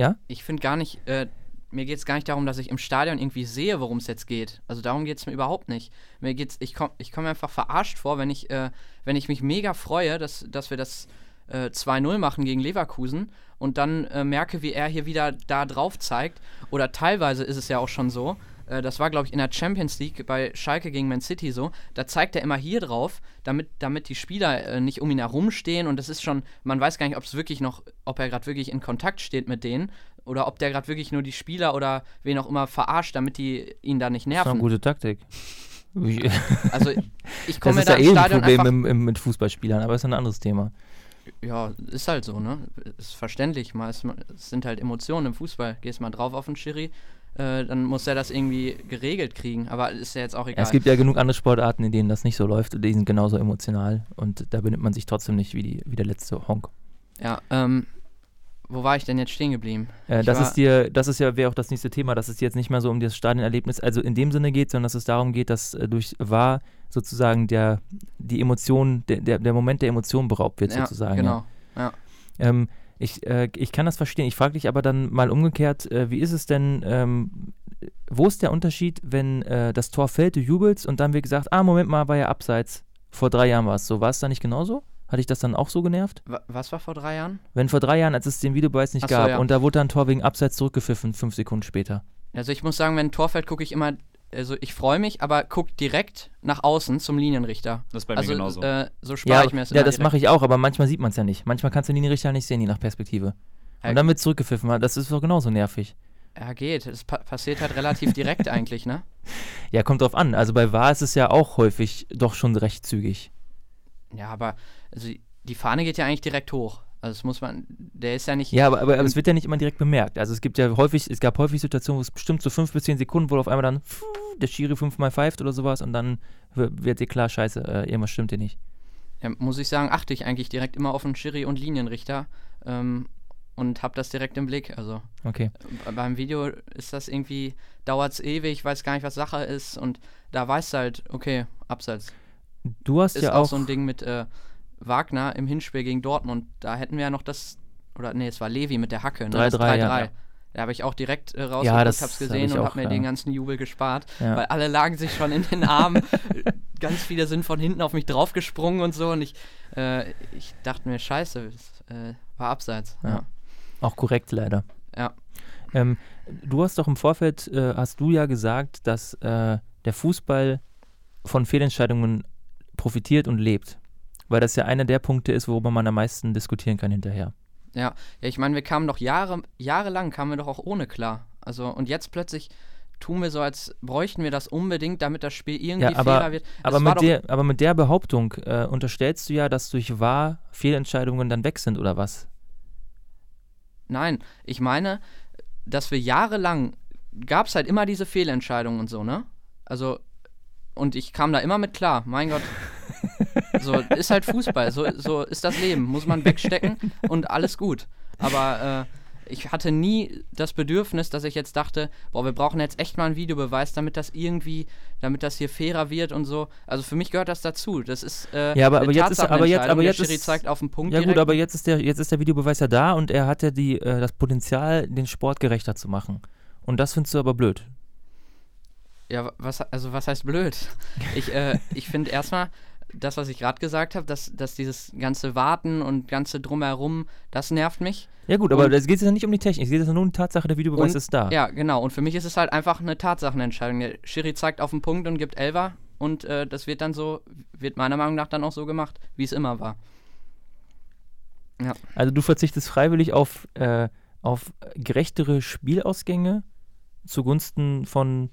ja? Ich finde gar nicht, äh, mir geht es gar nicht darum, dass ich im Stadion irgendwie sehe, worum es jetzt geht. Also darum geht es mir überhaupt nicht. Mir geht's, ich komme ich komm einfach verarscht vor, wenn ich, äh, wenn ich mich mega freue, dass, dass wir das äh, 2-0 machen gegen Leverkusen und dann äh, merke, wie er hier wieder da drauf zeigt. Oder teilweise ist es ja auch schon so, äh, das war, glaube ich, in der Champions League bei Schalke gegen Man City so. Da zeigt er immer hier drauf, damit, damit die Spieler äh, nicht um ihn herumstehen. Und das ist schon, man weiß gar nicht, ob es wirklich noch, ob er gerade wirklich in Kontakt steht mit denen oder ob der gerade wirklich nur die Spieler oder wen auch immer verarscht, damit die ihn da nicht Das ist doch eine nerven. gute Taktik. [LAUGHS] [LAUGHS] Also ich komme mir da ja eh ein Problem im, im, mit Fußballspielern, aber ist ein anderes Thema. Ja, ist halt so, ne? Ist verständlich. Mal es sind halt Emotionen im Fußball. Gehst mal drauf auf den Schiri, äh, dann muss er das irgendwie geregelt kriegen. Aber ist ja jetzt auch egal. Ja, es gibt ja genug andere Sportarten, in denen das nicht so läuft. Die sind genauso emotional und da benimmt man sich trotzdem nicht wie, die, wie der letzte Honk. Ja, ähm, wo war ich denn jetzt stehen geblieben? Äh, das ist dir, das ist ja wäre auch das nächste Thema, dass es jetzt nicht mehr so um das Stadionerlebnis, also in dem Sinne geht, sondern dass es darum geht, dass äh, durch war sozusagen der die Emotion, der, der, der Moment der Emotion beraubt wird ja, sozusagen. Genau. Ja. Ähm, ich, äh, ich kann das verstehen. Ich frage dich aber dann mal umgekehrt, äh, wie ist es denn, ähm, wo ist der Unterschied, wenn äh, das Tor fällt, du jubelst und dann wird gesagt, ah, Moment mal, war ja abseits. Vor drei Jahren war es so. War es da nicht genauso? Hatte ich das dann auch so genervt? Was war vor drei Jahren? Wenn vor drei Jahren, als es den Videobeweis nicht so, gab ja. und da wurde dann ein Tor wegen Abseits zurückgepfiffen, fünf Sekunden später. Also ich muss sagen, wenn ein Tor fällt, gucke ich immer, also ich freue mich, aber gucke direkt nach außen zum Linienrichter. Das ist bei mir also genauso. äh, so spare Ja, ich mir das ja das mache ich auch, aber manchmal sieht man es ja nicht. Manchmal kannst du den Linienrichter nicht sehen, je nach Perspektive. Ja, Und dann wird zurückgepfiffen. Das ist doch genauso nervig. Ja, geht. Das pa passiert halt relativ direkt [LAUGHS] eigentlich, ne? Ja, kommt drauf an. Also bei VAR ist es ja auch häufig doch schon recht zügig. Ja, aber also die Fahne geht ja eigentlich direkt hoch. Also das muss man, der ist ja nicht. Ja, aber, aber, aber es wird ja nicht immer direkt bemerkt. Also es gibt ja häufig, es gab häufig Situationen, wo es bestimmt so fünf bis zehn Sekunden, wo auf einmal dann pfuh, der Schiri fünfmal pfeift oder sowas und dann wird, wird dir klar, scheiße, äh, irgendwas stimmt dir nicht. Ja, muss ich sagen, achte ich eigentlich direkt immer auf den Schiri und Linienrichter ähm, und habe das direkt im Blick. Also Okay. äh, beim Video ist das irgendwie, dauert es ewig, weiß gar nicht, was Sache ist und da weißt du halt, okay, Abseits. Du hast Ist ja auch auch, so ein Ding mit äh, Wagner im Hinspiel gegen Dortmund. Da hätten wir ja noch das, oder nee, es war Levi mit der Hacke, ne? 3-3, das 3-3. ja. Da habe ich auch direkt äh, rausgeguckt, Ja, das hab's hab gesehen ich und auch, hab mir ja. den ganzen Jubel gespart, Ja. weil alle lagen sich schon in den Armen. [LAUGHS] Ganz viele sind von hinten auf mich draufgesprungen und so und ich, äh, ich dachte mir, scheiße, das äh, war abseits. Ja. Ja. auch korrekt leider. Ja. Ähm, du hast doch im Vorfeld, äh, hast du ja gesagt, dass äh, der Fußball von Fehlentscheidungen profitiert und lebt. Weil das ja einer der Punkte ist, worüber man am meisten diskutieren kann hinterher. Ja, ja ich meine, wir kamen doch Jahre, jahrelang kamen wir doch auch ohne klar. Also und jetzt plötzlich tun wir so, als bräuchten wir das unbedingt, damit das Spiel irgendwie Ja, aber- fairer wird. Aber Es war mit, der, aber mit der Behauptung äh, unterstellst du ja, dass durch wahr Fehlentscheidungen dann weg sind, oder was? Nein, ich meine, dass wir jahrelang gab es halt immer diese Fehlentscheidungen und so, ne? Also und ich kam da immer mit klar. Mein Gott. [LAUGHS] So ist halt Fußball, so, so ist das Leben, muss man wegstecken und alles gut. Aber äh, ich hatte nie das Bedürfnis, dass ich jetzt dachte, boah, wir brauchen jetzt echt mal einen Videobeweis, damit das irgendwie, damit das hier fairer wird und so. Also für mich gehört das dazu. Das ist äh, Ja, aber- aber jetzt ist- aber jetzt- aber jetzt der Schiri ist- zeigt auf den Punkt Ja gut, direkt. aber jetzt ist der, jetzt ist der Videobeweis ja da und er hat ja die, äh, das Potenzial, den Sport gerechter zu machen. Und das findest du aber blöd. Ja, was, also was heißt blöd? Ich, äh, ich finde erstmal, das, was ich gerade gesagt habe, dass, dass dieses ganze Warten und ganze Drumherum, das nervt mich. Ja gut, aber es geht ja nicht um die Technik, es geht ja nur um die Tatsache, der Videobeweis Und- ist da. Ja, genau. Und für mich ist es halt einfach eine Tatsachenentscheidung. Der Schiri zeigt auf den Punkt und gibt Elfer und äh, das wird dann so, wird meiner Meinung nach dann auch so gemacht, wie es immer war. Ja. Also du verzichtest freiwillig auf, äh, auf gerechtere Spielausgänge zugunsten von,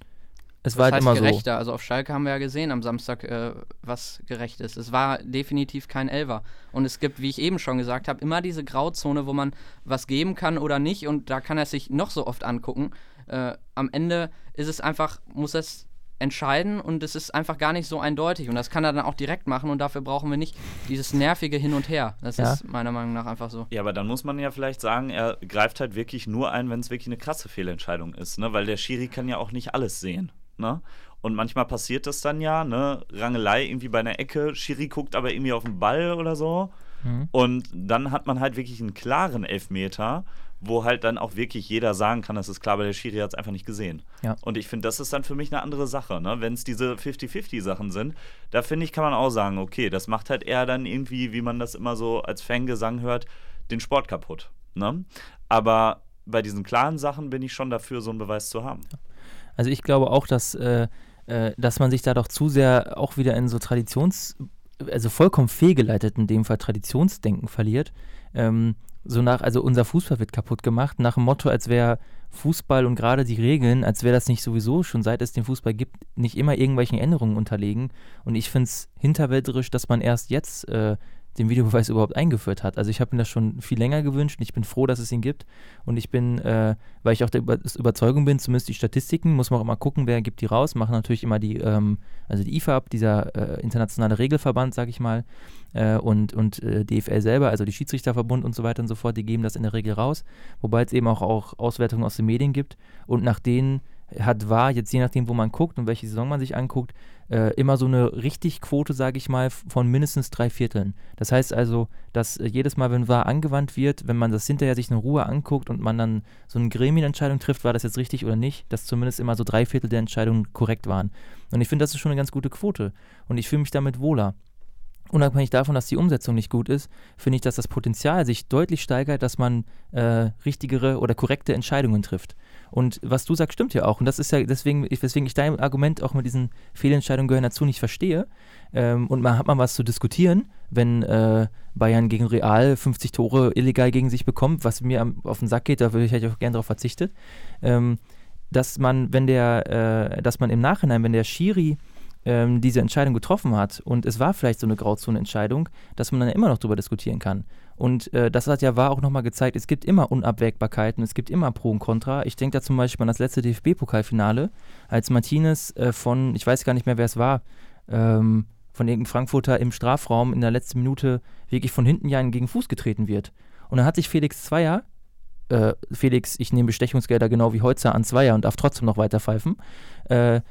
es war halt heißt immer so. gerechter? Also auf Schalke haben wir ja gesehen am Samstag, äh, was gerecht ist. Es war definitiv kein Elfer. Und es gibt, wie ich eben schon gesagt habe, immer diese Grauzone, wo man was geben kann oder nicht. Und da kann er sich noch so oft angucken. Äh, am Ende ist es einfach, muss es entscheiden und es ist einfach gar nicht so eindeutig. Und das kann er dann auch direkt machen und dafür brauchen wir nicht dieses nervige Hin und Her. Das Ja. ist meiner Meinung nach einfach so. Ja, aber dann muss man ja vielleicht sagen, er greift halt wirklich nur ein, wenn es wirklich eine krasse Fehlentscheidung ist, ne? Weil der Schiri kann ja auch nicht alles sehen, ne? Und manchmal passiert das dann ja, ne? Rangelei irgendwie bei einer Ecke, Schiri guckt aber irgendwie auf den Ball oder so. Mhm. Und dann hat man halt wirklich einen klaren Elfmeter, wo halt dann auch wirklich jeder sagen kann, das ist klar, aber der Schiri hat es einfach nicht gesehen. Ja. Und ich finde, das ist dann für mich eine andere Sache. Ne? Wenn es diese 50-50-Sachen sind, da finde ich, kann man auch sagen, okay, das macht halt eher dann irgendwie, wie man das immer so als Fangesang hört, den Sport kaputt. Ne? Aber bei diesen klaren Sachen bin ich schon dafür, so einen Beweis zu haben. Also ich glaube auch, dass, äh, äh, dass man sich da doch zu sehr auch wieder in so Traditions, also vollkommen fehlgeleitet in dem Fall Traditionsdenken verliert. Ähm, so nach, also unser Fußball wird kaputt gemacht, nach dem Motto, als wäre Fußball und gerade die Regeln, als wäre das nicht sowieso schon seit es den Fußball gibt, nicht immer irgendwelchen Änderungen unterlegen. Und ich finde es hinterwälderisch, dass man erst jetzt äh, den Videobeweis überhaupt eingeführt hat. Also ich habe mir das schon viel länger gewünscht und ich bin froh, dass es ihn gibt. Und ich bin, äh, weil ich auch der Über Überzeugung bin, zumindest die Statistiken, muss man auch immer gucken, wer gibt die raus, machen natürlich immer die, ähm, also die IFAB, dieser äh, internationale Regelverband, sage ich mal, äh, und, und äh, DFL selber, also die Schiedsrichterverbund und so weiter und so fort, die geben das in der Regel raus, wobei es eben auch, auch Auswertungen aus den Medien gibt und nach denen hat war, jetzt je nachdem, wo man guckt und welche Saison man sich anguckt, äh, immer so eine Richtigquote, sage ich mal, von mindestens drei Vierteln. Das heißt also, dass äh, jedes Mal, wenn war angewandt wird, wenn man das hinterher sich in Ruhe anguckt und man dann so eine Gremienentscheidung trifft, war das jetzt richtig oder nicht, dass zumindest immer so drei Viertel der Entscheidungen korrekt waren. Und ich finde, das ist schon eine ganz gute Quote. Und ich fühle mich damit wohler. Unabhängig davon, dass die Umsetzung nicht gut ist, finde ich, dass das Potenzial sich deutlich steigert, dass man äh, richtigere oder korrekte Entscheidungen trifft. Und was du sagst, stimmt ja auch. Und das ist ja deswegen, weswegen ich dein Argument auch mit diesen Fehlentscheidungen gehören dazu nicht verstehe. Ähm, und man hat mal was zu diskutieren, wenn äh, Bayern gegen Real 50 Tore illegal gegen sich bekommt, was mir am, auf den Sack geht, da würde ich halt auch gerne darauf verzichtet. Ähm, dass man, wenn der, äh, dass man im Nachhinein, wenn der Schiri ähm, diese Entscheidung getroffen hat und es war vielleicht so eine Grauzone-Entscheidung, dass man dann immer noch darüber diskutieren kann. Und äh, das hat ja war auch nochmal gezeigt, es gibt immer Unabwägbarkeiten, es gibt immer Pro und Contra. Ich denke da zum Beispiel an das letzte DFB-Pokalfinale, als Martinez äh, von, ich weiß gar nicht mehr, wer es war, ähm, von irgendeinem Frankfurter im Strafraum in der letzten Minute wirklich von hinten ja gegen Fuß getreten wird. Und dann hat sich Felix Zweier, äh, Felix, ich nehme Bestechungsgelder genau wie Holzer an Zweier und darf trotzdem noch weiter pfeifen, äh,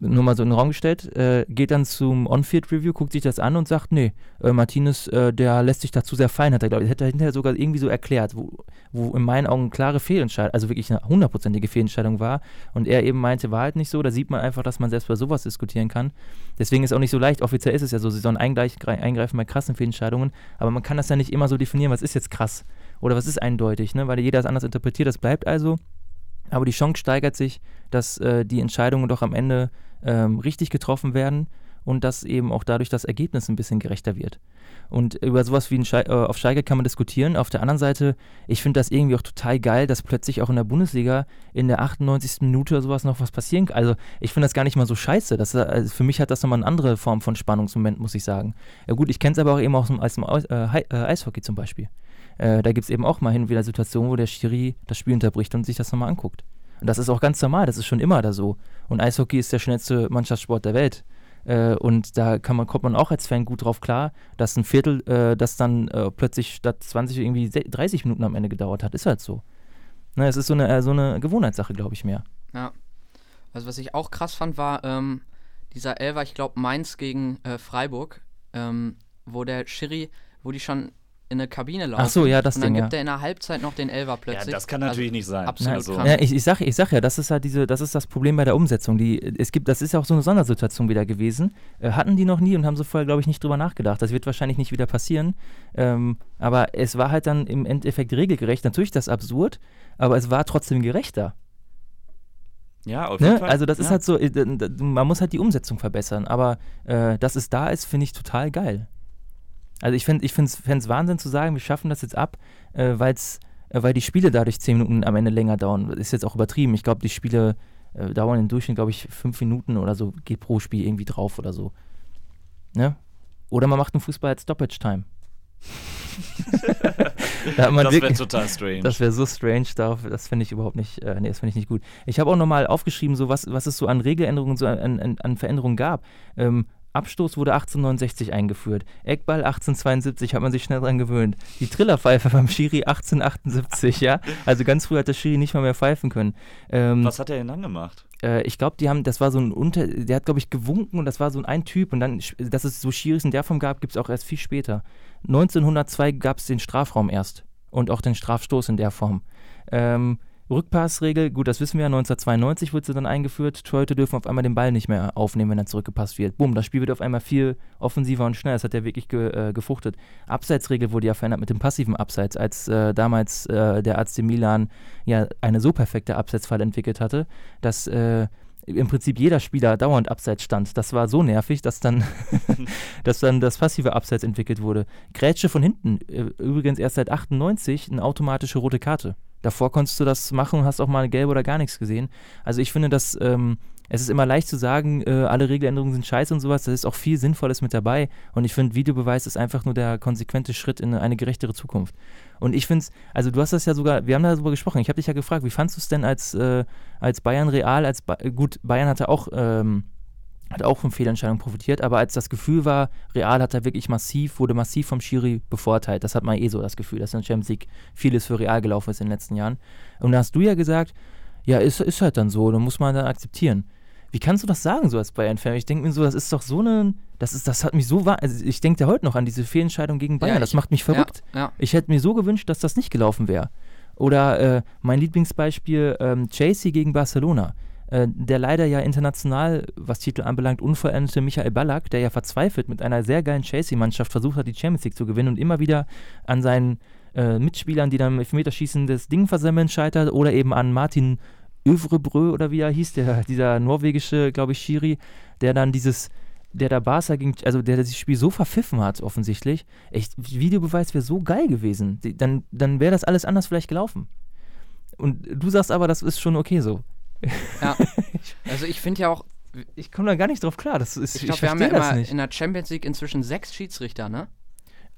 nur mal so in den Raum gestellt, äh, geht dann zum On-Field-Review, guckt sich das an und sagt, nee, äh, Martinez, äh, der lässt sich dazu sehr fein, hat er, glaube ich, hätte er hinterher sogar irgendwie so erklärt, wo, wo in meinen Augen klare Fehlentscheidung, also wirklich eine hundertprozentige Fehlentscheidung war und er eben meinte, war halt nicht so, da sieht man einfach, dass man selbst bei sowas diskutieren kann. Deswegen ist auch nicht so leicht, offiziell ist es ja so, sie sollen eingreifen bei krassen Fehlentscheidungen, aber man kann das ja nicht immer so definieren, was ist jetzt krass oder was ist eindeutig, ne? weil jeder es anders interpretiert, das bleibt also aber die Chance steigert sich, dass äh, die Entscheidungen doch am Ende ähm, richtig getroffen werden und dass eben auch dadurch das Ergebnis ein bisschen gerechter wird. Und über sowas wie Schei äh, auf Schalke kann man diskutieren. Auf der anderen Seite, ich finde das irgendwie auch total geil, dass plötzlich auch in der Bundesliga in der 98. Minute oder sowas noch was passieren kann. Also ich finde das gar nicht mal so scheiße. Das, also für mich hat das nochmal eine andere Form von Spannungsmoment, muss ich sagen. Ja gut, ich kenne es aber auch eben auch aus dem äh, äh, Eishockey zum Beispiel. Äh, da gibt es eben auch mal hin und wieder Situationen, wo der Schiri das Spiel unterbricht und sich das nochmal anguckt. Und das ist auch ganz normal, das ist schon immer da so. Und Eishockey ist der schnellste Mannschaftssport der Welt. Äh, und da man, kommt man auch als Fan gut drauf klar, dass ein Viertel, äh, das dann äh, plötzlich statt 20 irgendwie 30 Minuten am Ende gedauert hat. Ist halt so. Ne, es ist so eine, äh, so eine Gewohnheitssache, glaube ich, mehr. Ja. Also was ich auch krass fand, war ähm, dieser Elfer, ich glaube Mainz gegen äh, Freiburg, ähm, wo der Schiri, wo die schon in eine Kabine laufen. Ach so, ja, das Und dann Ding, gibt ja. er in der Halbzeit noch den Elfer plötzlich. Ja, das kann natürlich also, nicht sein. Absolut Also-. Ja, ich, ich sage ich sag ja, das ist halt diese, das ist das Problem bei der Umsetzung. Die, es gibt, das ist ja auch so eine Sondersituation wieder gewesen. Äh, hatten die noch nie und haben so vorher, glaube ich, nicht drüber nachgedacht. Das wird wahrscheinlich nicht wieder passieren. Ähm, aber es war halt dann im Endeffekt regelgerecht. Natürlich ist das absurd, aber es war trotzdem gerechter. Ja, auf jeden Ne? Fall. Also das ist ja. halt so, äh, man muss halt die Umsetzung verbessern. Aber äh, dass es da ist, finde ich total geil. Also ich finde es Wahnsinn zu sagen, wir schaffen das jetzt ab, äh, weil's, äh, weil die Spiele dadurch zehn Minuten am Ende länger dauern. Ist jetzt auch übertrieben. Ich glaube, die Spiele äh, dauern im Durchschnitt, glaube ich, fünf Minuten oder so, geht pro Spiel irgendwie drauf oder so. Ne? Oder man macht einen Fußball als Stoppage Time. [LAUGHS] da das wäre total strange. das wäre so strange, da, das finde ich überhaupt nicht, äh, nee, das finde ich nicht gut. Ich habe auch nochmal aufgeschrieben, so was, was es so an Regeländerungen, so an, an, an Veränderungen gab. Ähm, Abstoß wurde 1869 eingeführt. Eckball 1872, hat man sich schnell dran gewöhnt. Die Trillerpfeife beim Schiri 1878, ja. Also ganz früh hat der Schiri nicht mal mehr pfeifen können. Ähm, Was hat er denn dann gemacht? äh, ich glaube, die haben, das war so ein Unter, der hat, glaube ich, gewunken und das war so ein, ein Typ und dann, dass es so Schiris in der Form gab, gibt es auch erst viel später. 1902 gab es den Strafraum erst und auch den Strafstoß in der Form. Ähm, Rückpassregel, gut, das wissen wir ja, 1992 wurde sie dann eingeführt. Torhüter dürfen auf einmal den Ball nicht mehr aufnehmen, wenn er zurückgepasst wird. Bumm, das Spiel wird auf einmal viel offensiver und schneller. Das hat ja wirklich ge, äh, gefruchtet. Abseitsregel wurde ja verändert mit dem passiven Abseits, als äh, damals äh, der Arzt Milan ja eine so perfekte Abseitsfall entwickelt hatte, dass äh, im Prinzip jeder Spieler dauernd abseits stand. Das war so nervig, dass dann, [LAUGHS] [LAUGHS] dass dann das passive Abseits entwickelt wurde. Grätsche von hinten, äh, übrigens erst seit 98 eine automatische rote Karte. Davor konntest du das machen und hast auch mal gelb oder gar nichts gesehen. Also ich finde, das ähm, es ist immer leicht zu sagen, äh, alle Regeländerungen sind scheiße und sowas. Da ist auch viel Sinnvolles mit dabei. Und ich finde, Videobeweis ist einfach nur der konsequente Schritt in eine gerechtere Zukunft. Und ich finde es, also du hast das ja sogar, wir haben darüber gesprochen. Ich habe dich ja gefragt, wie fandest du es denn als, äh, als Bayern Real, als ba gut, Bayern hatte auch, ähm, hat auch von Fehlentscheidungen profitiert, aber als das Gefühl war, Real hat da wirklich massiv, wurde massiv vom Schiri bevorteilt. Das hat man eh so das Gefühl, dass in der Champions League vieles für Real gelaufen ist in den letzten Jahren. Und da hast du ja gesagt, ja, ist, ist halt dann so, da muss man dann akzeptieren. Wie kannst du das sagen, so als Bayern-Fan? Ich denke mir so, das ist doch so eine. Das, ist, das hat mich so. Also ich denke ja heute noch an diese Fehlentscheidung gegen Bayern. Ja, das macht mich verrückt. Ja, ja. Ich hätte mir so gewünscht, dass das nicht gelaufen wäre. Oder äh, mein Lieblingsbeispiel, ähm, Chelsea gegen Barcelona. Äh, der leider ja international, was Titel anbelangt, unvollendete Michael Ballack, der ja verzweifelt mit einer sehr geilen Chelsea-Mannschaft versucht hat, die Champions League zu gewinnen und immer wieder an seinen äh, Mitspielern, die dann im Elfmeterschießen das Ding versemmeln, scheitert. Oder eben an Martin Övrebrö oder wie er hieß, der, dieser norwegische, glaube ich, Schiri, der dann dieses, der da Barca ging, also der, der das Spiel so verpfiffen hat, offensichtlich. Echt, Videobeweis wäre so geil gewesen. Dann, dann wäre das alles anders vielleicht gelaufen. Und du sagst aber, das ist schon okay so. Ja. [LAUGHS] Also ich finde ja auch. Ich komme da gar nicht drauf klar. Das ist, ich glaube, wir haben ja immer nicht. in der Champions League inzwischen sechs Schiedsrichter, ne?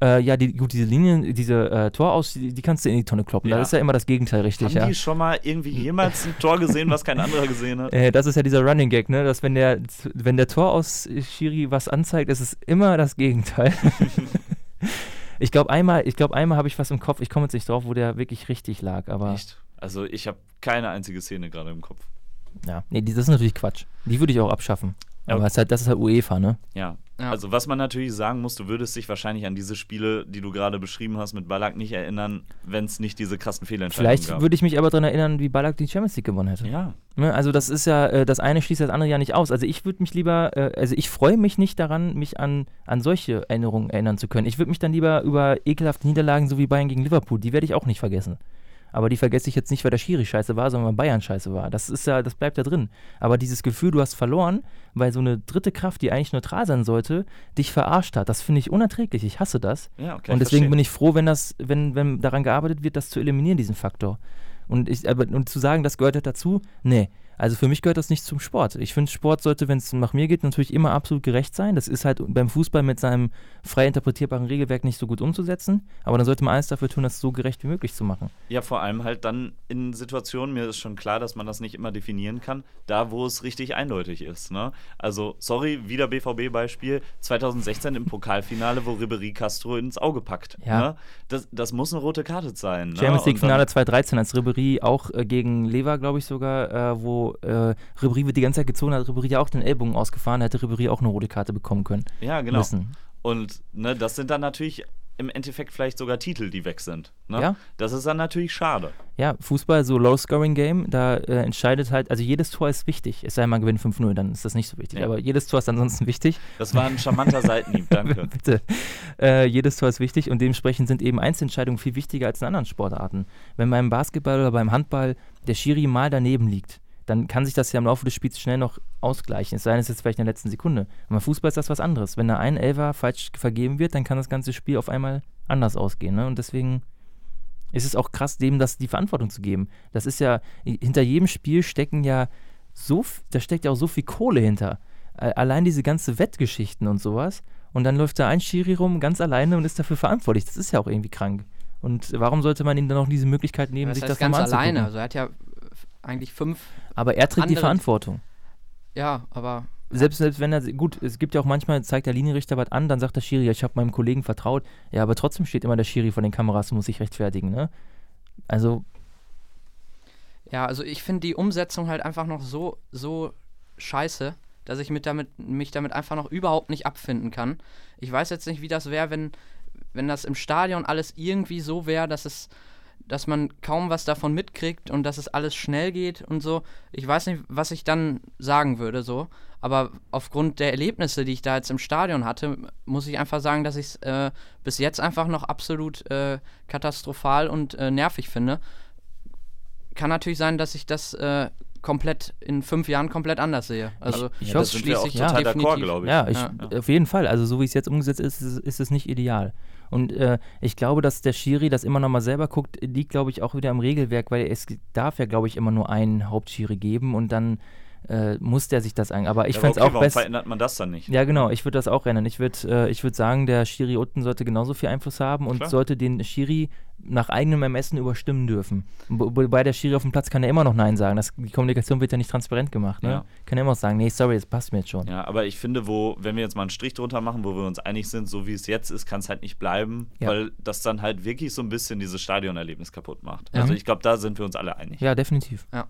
Äh, ja, die, gut, diese Linien, diese äh, Tor aus, die, die, kannst du in die Tonne kloppen. Ja. Das ist ja immer das Gegenteil, richtig. Haben ja. die schon mal irgendwie jemals ein Tor gesehen, was kein anderer gesehen hat? [LAUGHS] Äh, das ist ja dieser Running Gag, ne? Dass wenn der, wenn der Tor aus Schiri was anzeigt, ist es immer das Gegenteil. [LAUGHS] ich glaube einmal, ich glaube einmal habe ich was im Kopf, ich komme jetzt nicht drauf, wo der wirklich richtig lag, aber. Echt? Also ich habe keine einzige Szene gerade im Kopf. Ja, nee, das ist natürlich Quatsch. Die würde ich auch abschaffen. Aber das ist, halt, das ist halt UEFA, ne? Ja. ja. Also was man natürlich sagen muss, du würdest dich wahrscheinlich an diese Spiele, die du gerade beschrieben hast, mit Ballack nicht erinnern, wenn es nicht diese krassen Fehlentscheidungen Vielleicht würde ich mich aber daran erinnern, wie Ballack die Champions League gewonnen hätte. Ja. Ne? Also das ist ja, äh, das eine schließt das andere ja nicht aus. Also ich würde mich lieber, äh, also ich freue mich nicht daran, mich an, an solche Erinnerungen erinnern zu können. Ich würde mich dann lieber über ekelhafte Niederlagen, so wie Bayern gegen Liverpool, die werde ich auch nicht vergessen. Aber die vergesse ich jetzt nicht, weil der Schiri scheiße war, sondern weil Bayern scheiße war. Das ist ja, das bleibt da drin. Aber dieses Gefühl, du hast verloren, weil so eine dritte Kraft, die eigentlich neutral sein sollte, dich verarscht hat, das finde ich unerträglich. Ich hasse das. Ja, okay, und deswegen verstehe. bin ich froh, wenn das, wenn, wenn daran gearbeitet wird, das zu eliminieren, diesen Faktor. Und, ich, aber, und zu sagen, das gehört halt dazu, nee. Also für mich gehört das nicht zum Sport. Ich finde, Sport sollte, wenn es nach mir geht, natürlich immer absolut gerecht sein. Das ist halt beim Fußball mit seinem frei interpretierbaren Regelwerk nicht so gut umzusetzen. Aber dann sollte man alles dafür tun, das so gerecht wie möglich zu machen. Ja, vor allem halt dann in Situationen, mir ist schon klar, dass man das nicht immer definieren kann, da wo es richtig eindeutig ist. Ne? Also, sorry, wieder BVB-Beispiel, 2016 im Pokalfinale, wo Ribery Castro ins Auge packt. Ja. Ne? Das, das muss eine rote Karte sein. Ne? Champions League-Finale 2013, als Ribery auch äh, gegen Lever, glaube ich sogar, äh, wo äh, Ribéry wird die ganze Zeit gezogen, hat Ribéry ja auch den Ellbogen ausgefahren, hätte Ribéry auch eine rote Karte bekommen können. Ja, genau. Müssen. Und ne, das sind dann natürlich im Endeffekt vielleicht sogar Titel, die weg sind. Ne? Ja. Das ist dann natürlich schade. Ja, Fußball, so Low-Scoring-Game, da äh, entscheidet halt, also jedes Tor ist wichtig. Es sei denn, man gewinnt 5-0, dann ist das nicht so wichtig. Ja. Aber jedes Tor ist ansonsten wichtig. Das war ein charmanter [LAUGHS] Seitenhieb, danke. [LAUGHS] Bitte. Äh, jedes Tor ist wichtig und dementsprechend sind eben Einzelentscheidungen viel wichtiger als in anderen Sportarten. Wenn beim Basketball oder beim Handball der Schiri mal daneben liegt, dann kann sich das ja im Laufe des Spiels schnell noch ausgleichen. Es sei denn, es ist jetzt vielleicht in der letzten Sekunde. Aber Fußball ist das was anderes. Wenn da ein Elfer falsch vergeben wird, dann kann das ganze Spiel auf einmal anders ausgehen. Ne? Und deswegen ist es auch krass, dem das die Verantwortung zu geben. Das ist ja, hinter jedem Spiel stecken ja so, da steckt ja auch so viel Kohle hinter. Allein diese ganze Wettgeschichten und sowas. Und dann läuft da ein Schiri rum, ganz alleine und ist dafür verantwortlich. Das ist ja auch irgendwie krank. Und warum sollte man ihm dann auch diese Möglichkeit nehmen, das sich das ganz alleine. Also er hat ja eigentlich fünf. Aber er trägt die Verantwortung. Ja, aber. Selbst, selbst wenn er, gut, es gibt ja auch manchmal, zeigt der Linienrichter was an, dann sagt der Schiri, ja, ich habe meinem Kollegen vertraut. Ja, aber trotzdem steht immer der Schiri vor den Kameras und muss sich rechtfertigen, ne? Also. Ja, also ich finde die Umsetzung halt einfach noch so, so scheiße, dass ich mit damit, mich damit einfach noch überhaupt nicht abfinden kann. Ich weiß jetzt nicht, wie das wäre, wenn, wenn das im Stadion alles irgendwie so wäre, dass es dass man kaum was davon mitkriegt und dass es alles schnell geht und so. Ich weiß nicht, was ich dann sagen würde, so. Aber aufgrund der Erlebnisse, die ich da jetzt im Stadion hatte, muss ich einfach sagen, dass ich es äh, bis jetzt einfach noch absolut äh, katastrophal und äh, nervig finde. Kann natürlich sein, dass ich das äh, komplett in fünf Jahren komplett anders sehe. Also ich, ich hoffe, das schließe ich total d'accord, glaube ich. Ja, ich, ja. auf jeden Fall. Also so wie es jetzt umgesetzt ist, ist, ist es nicht ideal. Und äh, ich glaube, dass der Schiri das immer noch mal selber guckt, liegt, glaube ich, auch wieder im Regelwerk, weil es darf ja, glaube ich, immer nur einen Hauptschiri geben und dann äh, muss der sich das an. Aber ich Ja, fände es okay, auch warum besser. verändert man das dann nicht? Ja, genau, ich würde das auch ändern. Ich würde äh, ich würd sagen, der Schiri unten sollte genauso viel Einfluss haben und Klar. sollte den Schiri nach eigenem Ermessen überstimmen dürfen. Wo- Wobei der Schiri auf dem Platz kann ja immer noch Nein sagen. Das, die Kommunikation wird ja nicht transparent gemacht. Ne? Ja. Kann ja immer noch sagen, nee, sorry, das passt mir jetzt schon. Ja, aber ich finde, wo, wenn wir jetzt mal einen Strich drunter machen, wo wir uns einig sind, so wie es jetzt ist, kann es halt nicht bleiben, Ja. weil das dann halt wirklich so ein bisschen dieses Stadionerlebnis kaputt macht. Ja. Also ich glaube, da sind wir uns alle einig. Ja, definitiv. Ja.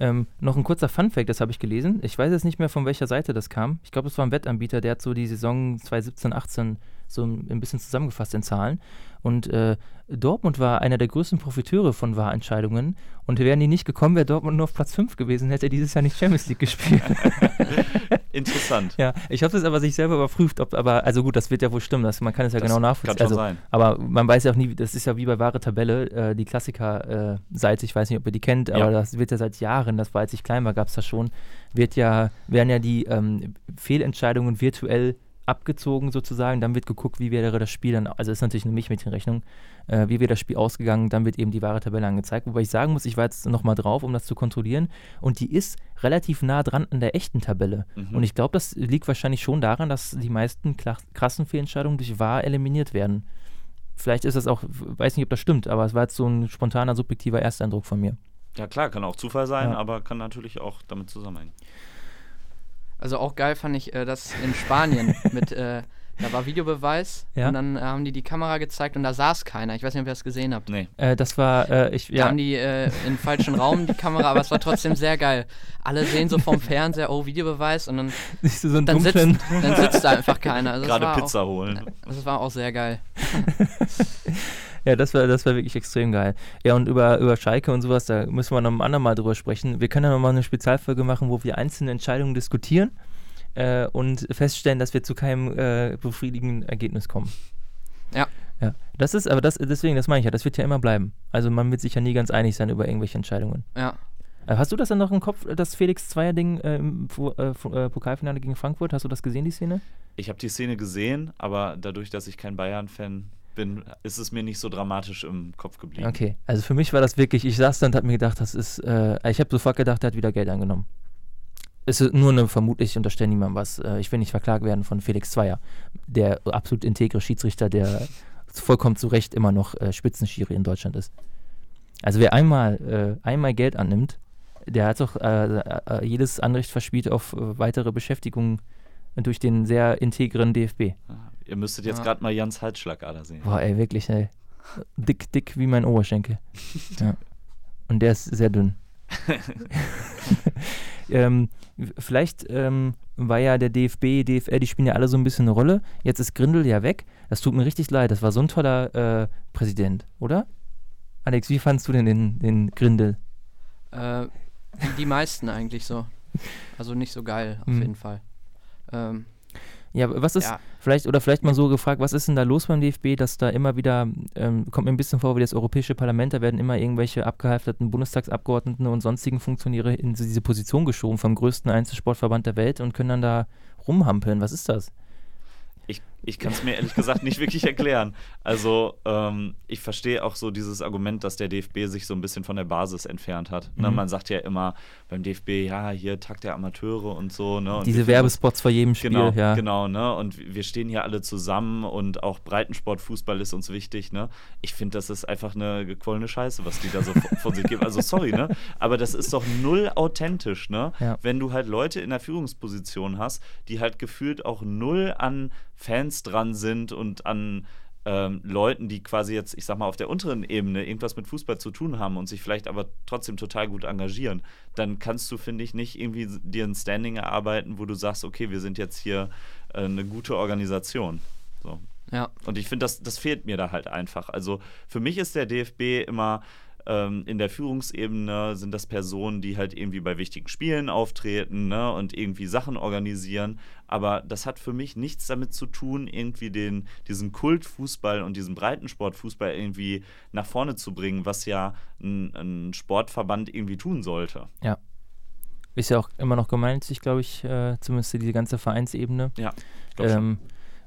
Ähm, noch ein kurzer Funfact, das habe ich gelesen. Ich weiß jetzt nicht mehr, von welcher Seite das kam. Ich glaube, es war ein Wettanbieter, der hat so die Saison 2017, 18 so ein bisschen zusammengefasst in Zahlen. Und äh, Dortmund war einer der größten Profiteure von Wahrentscheidungen. Und wären die nicht gekommen, wäre Dortmund nur auf Platz 5 gewesen, hätte er dieses Jahr nicht Champions League gespielt. [LAUGHS] Interessant. ja, ich habe das aber sich selber überprüft, ob, aber, also gut, das wird ja wohl stimmen, das, man kann es ja Das genau kann nachvollziehen. schon also, sein. aber man weiß ja auch nie, das ist ja wie bei wahre Tabelle, äh, die Klassiker-Seite, ich weiß nicht, ob ihr die kennt, Ja. aber das wird ja seit Jahren, das war, als ich klein war, gab es das schon, wird ja, werden ja die ähm, Fehlentscheidungen virtuell abgezogen sozusagen, dann wird geguckt, wie wäre das Spiel dann, also ist natürlich eine Milchmädchenrechnung, äh, wie wäre das Spiel ausgegangen, dann wird eben die wahre Tabelle angezeigt, wobei ich sagen muss, ich war jetzt nochmal drauf, um das zu kontrollieren und die ist relativ nah dran an der echten Tabelle Mhm. und ich glaube, das liegt wahrscheinlich schon daran, dass die meisten krassen Fehlentscheidungen durch wahr eliminiert werden. Vielleicht ist das auch, weiß nicht, ob das stimmt, aber es war jetzt so ein spontaner, subjektiver Ersteindruck von mir. Ja klar, kann auch Zufall sein, Ja. aber kann natürlich auch damit zusammenhängen. Also auch geil fand ich äh, das in Spanien [LAUGHS] mit, äh, da war Videobeweis Ja. und dann äh, haben die die Kamera gezeigt und da saß keiner. Ich weiß nicht, ob ihr das gesehen habt. Nee. Äh, das war, äh, ich, Da ja, haben die äh, in falschen Raum die Kamera, aber es war trotzdem sehr geil. Alle sehen so vom Fernseher, oh, Videobeweis und dann, siehst du so einen dann, sitzt, dann sitzt da einfach keiner. Also Gerade war Pizza Auch, holen. das war auch sehr geil. [LAUGHS] ja, das war, das war wirklich extrem geil. Ja, und über, über Schalke und sowas, da müssen wir noch ein andermal drüber sprechen. Wir können ja nochmal eine Spezialfolge machen, wo wir einzelne Entscheidungen diskutieren äh, und feststellen, dass wir zu keinem äh, befriedigenden Ergebnis kommen. Ja. Ja, das ist, aber das, deswegen, das meine ich ja, das wird ja immer bleiben. Also man wird sich ja nie ganz einig sein über irgendwelche Entscheidungen. Ja. Äh, Hast du das dann noch im Kopf, das Felix Zweier-Ding äh, im äh, Fu- äh, Pokalfinale gegen Frankfurt? Hast du das gesehen, die Szene? Ich habe die Szene gesehen, aber dadurch, dass ich kein Bayern-Fan bin, ist es mir nicht so dramatisch im Kopf geblieben. Okay, also für mich war das wirklich, ich saß da und habe mir gedacht, das ist, äh, ich habe sofort gedacht, er hat wieder Geld angenommen. Es ist nur eine vermutlich, ich unterstelle niemandem was. Äh, ich will nicht verklagt werden von Felix Zweier, der absolut integre Schiedsrichter, der [LAUGHS] vollkommen zu Recht immer noch äh, Spitzenschiri in Deutschland ist. Also wer einmal, äh, einmal Geld annimmt, der hat doch äh, äh, jedes Anrecht verspielt auf äh, weitere Beschäftigung durch den sehr integren DFB. Ah, Ihr müsstet jetzt Ja. gerade mal Jans Halsschlagader sehen. Boah, ey, wirklich, ey. Dick, dick wie mein Oberschenkel. [LAUGHS] ja. Und der ist sehr dünn. [LAUGHS] ähm, vielleicht ähm, war ja der DFB, DFL, die spielen ja alle so ein bisschen eine Rolle. Jetzt ist Grindel ja weg. Das tut mir richtig leid. Das war so ein toller äh, Präsident, oder? Alex, wie fandst du denn den, den Grindel? Äh, die meisten eigentlich so. Also nicht so geil, auf Mhm. jeden Fall. Ähm, Ja, was ist, ja, vielleicht, oder vielleicht mal so gefragt, was ist denn da los beim DFB, dass da immer wieder, ähm, kommt mir ein bisschen vor wie das Europäische Parlament, da werden immer irgendwelche abgehalfterten Bundestagsabgeordneten und sonstigen Funktionäre in diese Position geschoben vom größten Einzelsportverband der Welt und können dann da rumhampeln. Was ist das? Ich, kann es mir ehrlich gesagt nicht wirklich erklären. Also, ähm, ich verstehe auch so dieses Argument, dass der DFB sich so ein bisschen von der Basis entfernt hat. Ne? Mhm. Man sagt ja immer beim DFB, ja, hier Tag der Amateure und so. Ne? Und Diese Werbespots vor jedem Spiel, Genau, ja. genau, ne? Und wir stehen hier alle zusammen und auch Breitensport, Fußball ist uns wichtig, ne? Ich finde, das ist einfach eine gequollene Scheiße, was die da so von- von sich geben. Also sorry, ne? Aber das ist doch null authentisch, ne? Ja. Wenn du halt Leute in der Führungsposition hast, die halt gefühlt auch null an Fans dran sind und an ähm, Leuten, die quasi jetzt, ich sag mal, auf der unteren Ebene irgendwas mit Fußball zu tun haben und sich vielleicht aber trotzdem total gut engagieren, dann kannst du, finde ich, nicht irgendwie dir ein Standing erarbeiten, wo du sagst, okay, wir sind jetzt hier äh, eine gute Organisation. So. ja. Und ich finde, das, das fehlt mir da halt einfach. Also für mich ist der DFB immer ähm, in der Führungsebene sind das Personen, die halt irgendwie bei wichtigen Spielen auftreten ne, und irgendwie Sachen organisieren. Aber das hat für mich nichts damit zu tun, irgendwie den, diesen Kultfußball und diesen Breitensportfußball irgendwie nach vorne zu bringen, was ja ein, ein Sportverband irgendwie tun sollte. Ist ja auch immer noch gemeinnützig, glaube ich, äh, zumindest die ganze Vereinsebene. Ja, ich schon.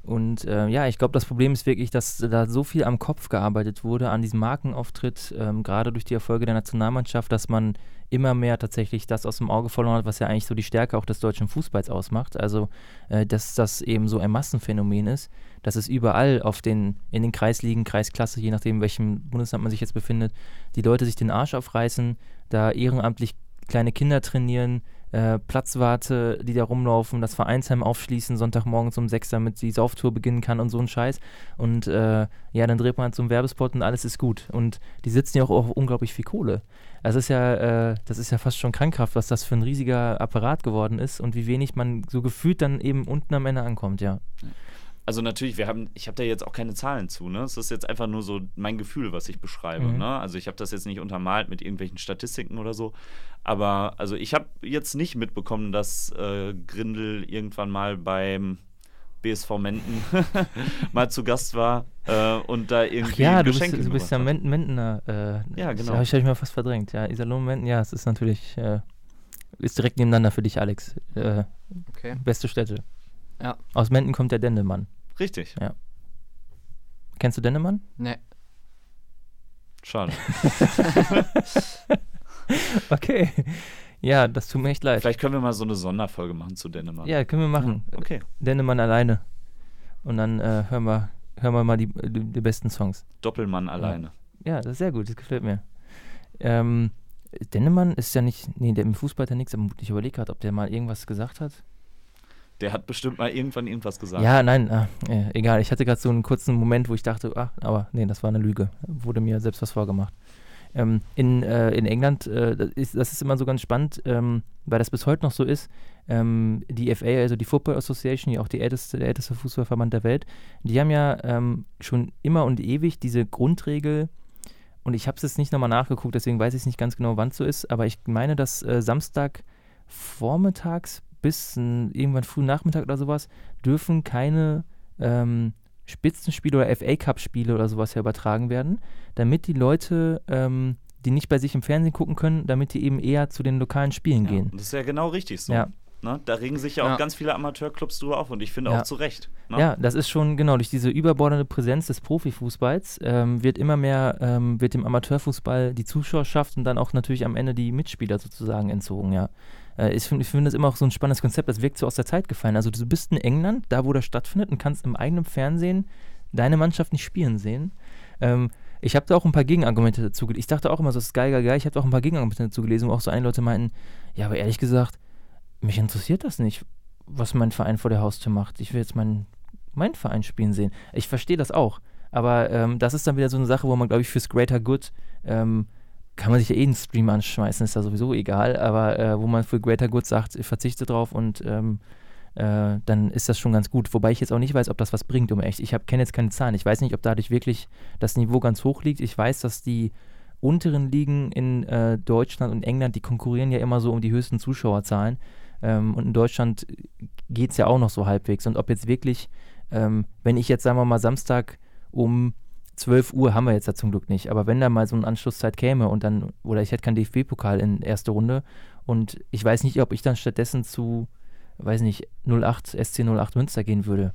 Und äh, ja, ich glaube, das Problem ist wirklich, dass da so viel am Kopf gearbeitet wurde, an diesem Markenauftritt, ähm, gerade durch die Erfolge der Nationalmannschaft, dass man immer mehr tatsächlich das aus dem Auge verloren hat, was ja eigentlich so die Stärke auch des deutschen Fußballs ausmacht. Also, äh, dass das eben so ein Massenphänomen ist, dass es überall auf den, in den Kreisligen, Kreisklasse, je nachdem, in welchem Bundesland man sich jetzt befindet, die Leute sich den Arsch aufreißen, da ehrenamtlich kleine Kinder trainieren, äh, Platzwarte, die da rumlaufen, das Vereinsheim aufschließen, Sonntagmorgens um sechs, damit die Sauftour beginnen kann und so ein Scheiß. Und äh, ja, dann dreht man halt so einen Werbespot und alles ist gut. Und die sitzen ja auch auf unglaublich viel Kohle. Das ist ja, äh, das ist ja fast schon krankhaft, was das für ein riesiger Apparat geworden ist und wie wenig man so gefühlt dann eben unten am Ende ankommt, ja. Also natürlich, wir haben, ich habe da jetzt auch keine Zahlen zu, ne? Es ist jetzt einfach nur so mein Gefühl, was ich beschreibe, mhm. ne? Also ich habe das jetzt nicht untermalt mit irgendwelchen Statistiken oder so, aber also ich habe jetzt nicht mitbekommen, dass äh, Grindel irgendwann mal beim BSV Menden [LAUGHS] mal zu Gast war äh, und da irgendwie Ach ja, du bist, du bist ja Menden, Mendener. Äh, ja, genau. Das habe ich mal fast verdrängt. Ja, Iserlohn Menden, ja, es ist natürlich äh, ist direkt nebeneinander für dich, Alex. Äh, okay. Beste Städte. Ja. Aus Menden kommt der Dendemann. Richtig. Ja. Kennst du Dendemann? Nee. Schade. [LAUGHS] okay. Ja, das tut mir echt leid. Vielleicht können wir mal so eine Sonderfolge machen zu Dennemann. Ja, können wir machen. Ja, okay. Dennemann alleine. Und dann äh, hören, wir, hören wir mal die, die, die besten Songs. Doppelmann alleine. Ja, das ist sehr gut, das gefällt mir. Ähm, Dennemann ist ja nicht, nee, der im Fußball hat ja nichts, aber ich überlege gerade, ob der mal irgendwas gesagt hat. Der hat bestimmt mal irgendwann irgendwas gesagt. Ja, nein, äh, egal. Ich hatte gerade so einen kurzen Moment, wo ich dachte, ach, aber nee, das war eine Lüge. Wurde mir selbst was vorgemacht. Ähm, in, äh, in England, äh, das, ist, das ist immer so ganz spannend, ähm, weil das bis heute noch so ist. Ähm, die FA, also die Football Association, die auch die älteste, der älteste Fußballverband der Welt, die haben ja ähm, schon immer und ewig diese Grundregel, und ich habe es jetzt nicht nochmal nachgeguckt, deswegen weiß ich nicht ganz genau, wann es so ist, aber ich meine, dass äh, Samstag vormittags bis irgendwann frühen Nachmittag oder sowas dürfen keine ähm, Spitzenspiele oder FA Cup-Spiele oder sowas ja übertragen werden, damit die Leute, ähm, die nicht bei sich im Fernsehen gucken können, damit die eben eher zu den lokalen Spielen ja, gehen. Das ist ja genau richtig so. Ja. Ne? Da regen sich ja auch ja. ganz viele Amateurclubs drüber auf und ich finde auch zu Recht. Ne? Ja, das ist schon, genau, durch diese überbordende Präsenz des Profifußballs ähm, wird immer mehr, ähm, wird dem Amateurfußball die Zuschauerschaft und dann auch natürlich am Ende die Mitspieler sozusagen entzogen, ja. Äh, ich finde find das immer auch so ein spannendes Konzept, das wirkt so aus der Zeit gefallen. Also du bist in England, da wo das stattfindet und kannst im eigenen Fernsehen deine Mannschaft nicht spielen sehen. Ähm, ich habe da auch ein paar Gegenargumente dazu gelesen. Ich dachte auch immer so, das ist geil, geil, geil. Ich habe auch ein paar Gegenargumente dazu gelesen, wo auch so einige Leute meinten, ja, aber ehrlich gesagt, mich interessiert das nicht, was mein Verein vor der Haustür macht. Ich will jetzt meinen mein Verein spielen sehen. Ich verstehe das auch. Aber ähm, das ist dann wieder so eine Sache, wo man, glaube ich, fürs Greater Good ähm, kann man sich ja eh einen Stream anschmeißen, ist da sowieso egal, aber äh, wo man für Greater Good sagt, ich verzichte drauf und ähm, äh, dann ist das schon ganz gut. Wobei ich jetzt auch nicht weiß, ob das was bringt, um echt. Ich kenne jetzt keine Zahlen. Ich weiß nicht, ob dadurch wirklich das Niveau ganz hoch liegt. Ich weiß, dass die unteren Ligen in äh, Deutschland und England, die konkurrieren ja immer so um die höchsten Zuschauerzahlen. Ähm, und in Deutschland geht es ja auch noch so halbwegs. Und ob jetzt wirklich, ähm, wenn ich jetzt, sagen wir mal, Samstag um 12 Uhr haben wir jetzt da zum Glück nicht. Aber wenn da mal so eine Anschlusszeit käme und dann, oder ich hätte keinen DFB-Pokal in erster Runde und ich weiß nicht, ob ich dann stattdessen zu, weiß nicht, 08, SC 08 Münster gehen würde.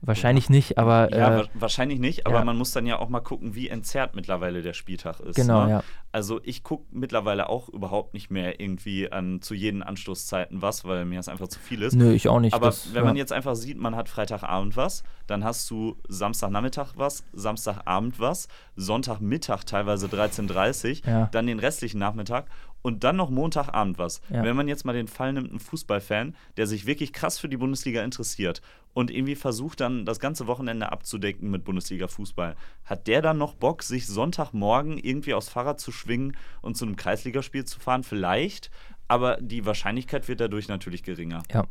Wahrscheinlich nicht, aber. Ja, äh, wahrscheinlich nicht, aber ja. man muss dann ja auch mal gucken, wie entzerrt mittlerweile der Spieltag ist. Genau, ne? ja. Also ich gucke mittlerweile auch überhaupt nicht mehr irgendwie an zu jeden Anstoßzeiten was, weil mir das einfach zu viel ist. Nö, ich auch nicht. Aber das, wenn ja. man jetzt einfach sieht, man hat Freitagabend was, dann hast du Samstagnachmittag was, Samstagabend was, Sonntagmittag teilweise 13.30 Uhr, dann den restlichen Nachmittag und dann noch Montagabend was. Ja. Wenn man jetzt mal den Fall nimmt, ein Fußballfan, der sich wirklich krass für die Bundesliga interessiert und irgendwie versucht dann das ganze Wochenende abzudecken mit Bundesliga-Fußball, hat der dann noch Bock, sich Sonntagmorgen irgendwie aufs Fahrrad zu schwingen und zu einem Kreisligaspiel zu fahren? Vielleicht, aber die Wahrscheinlichkeit wird dadurch natürlich geringer. Ja.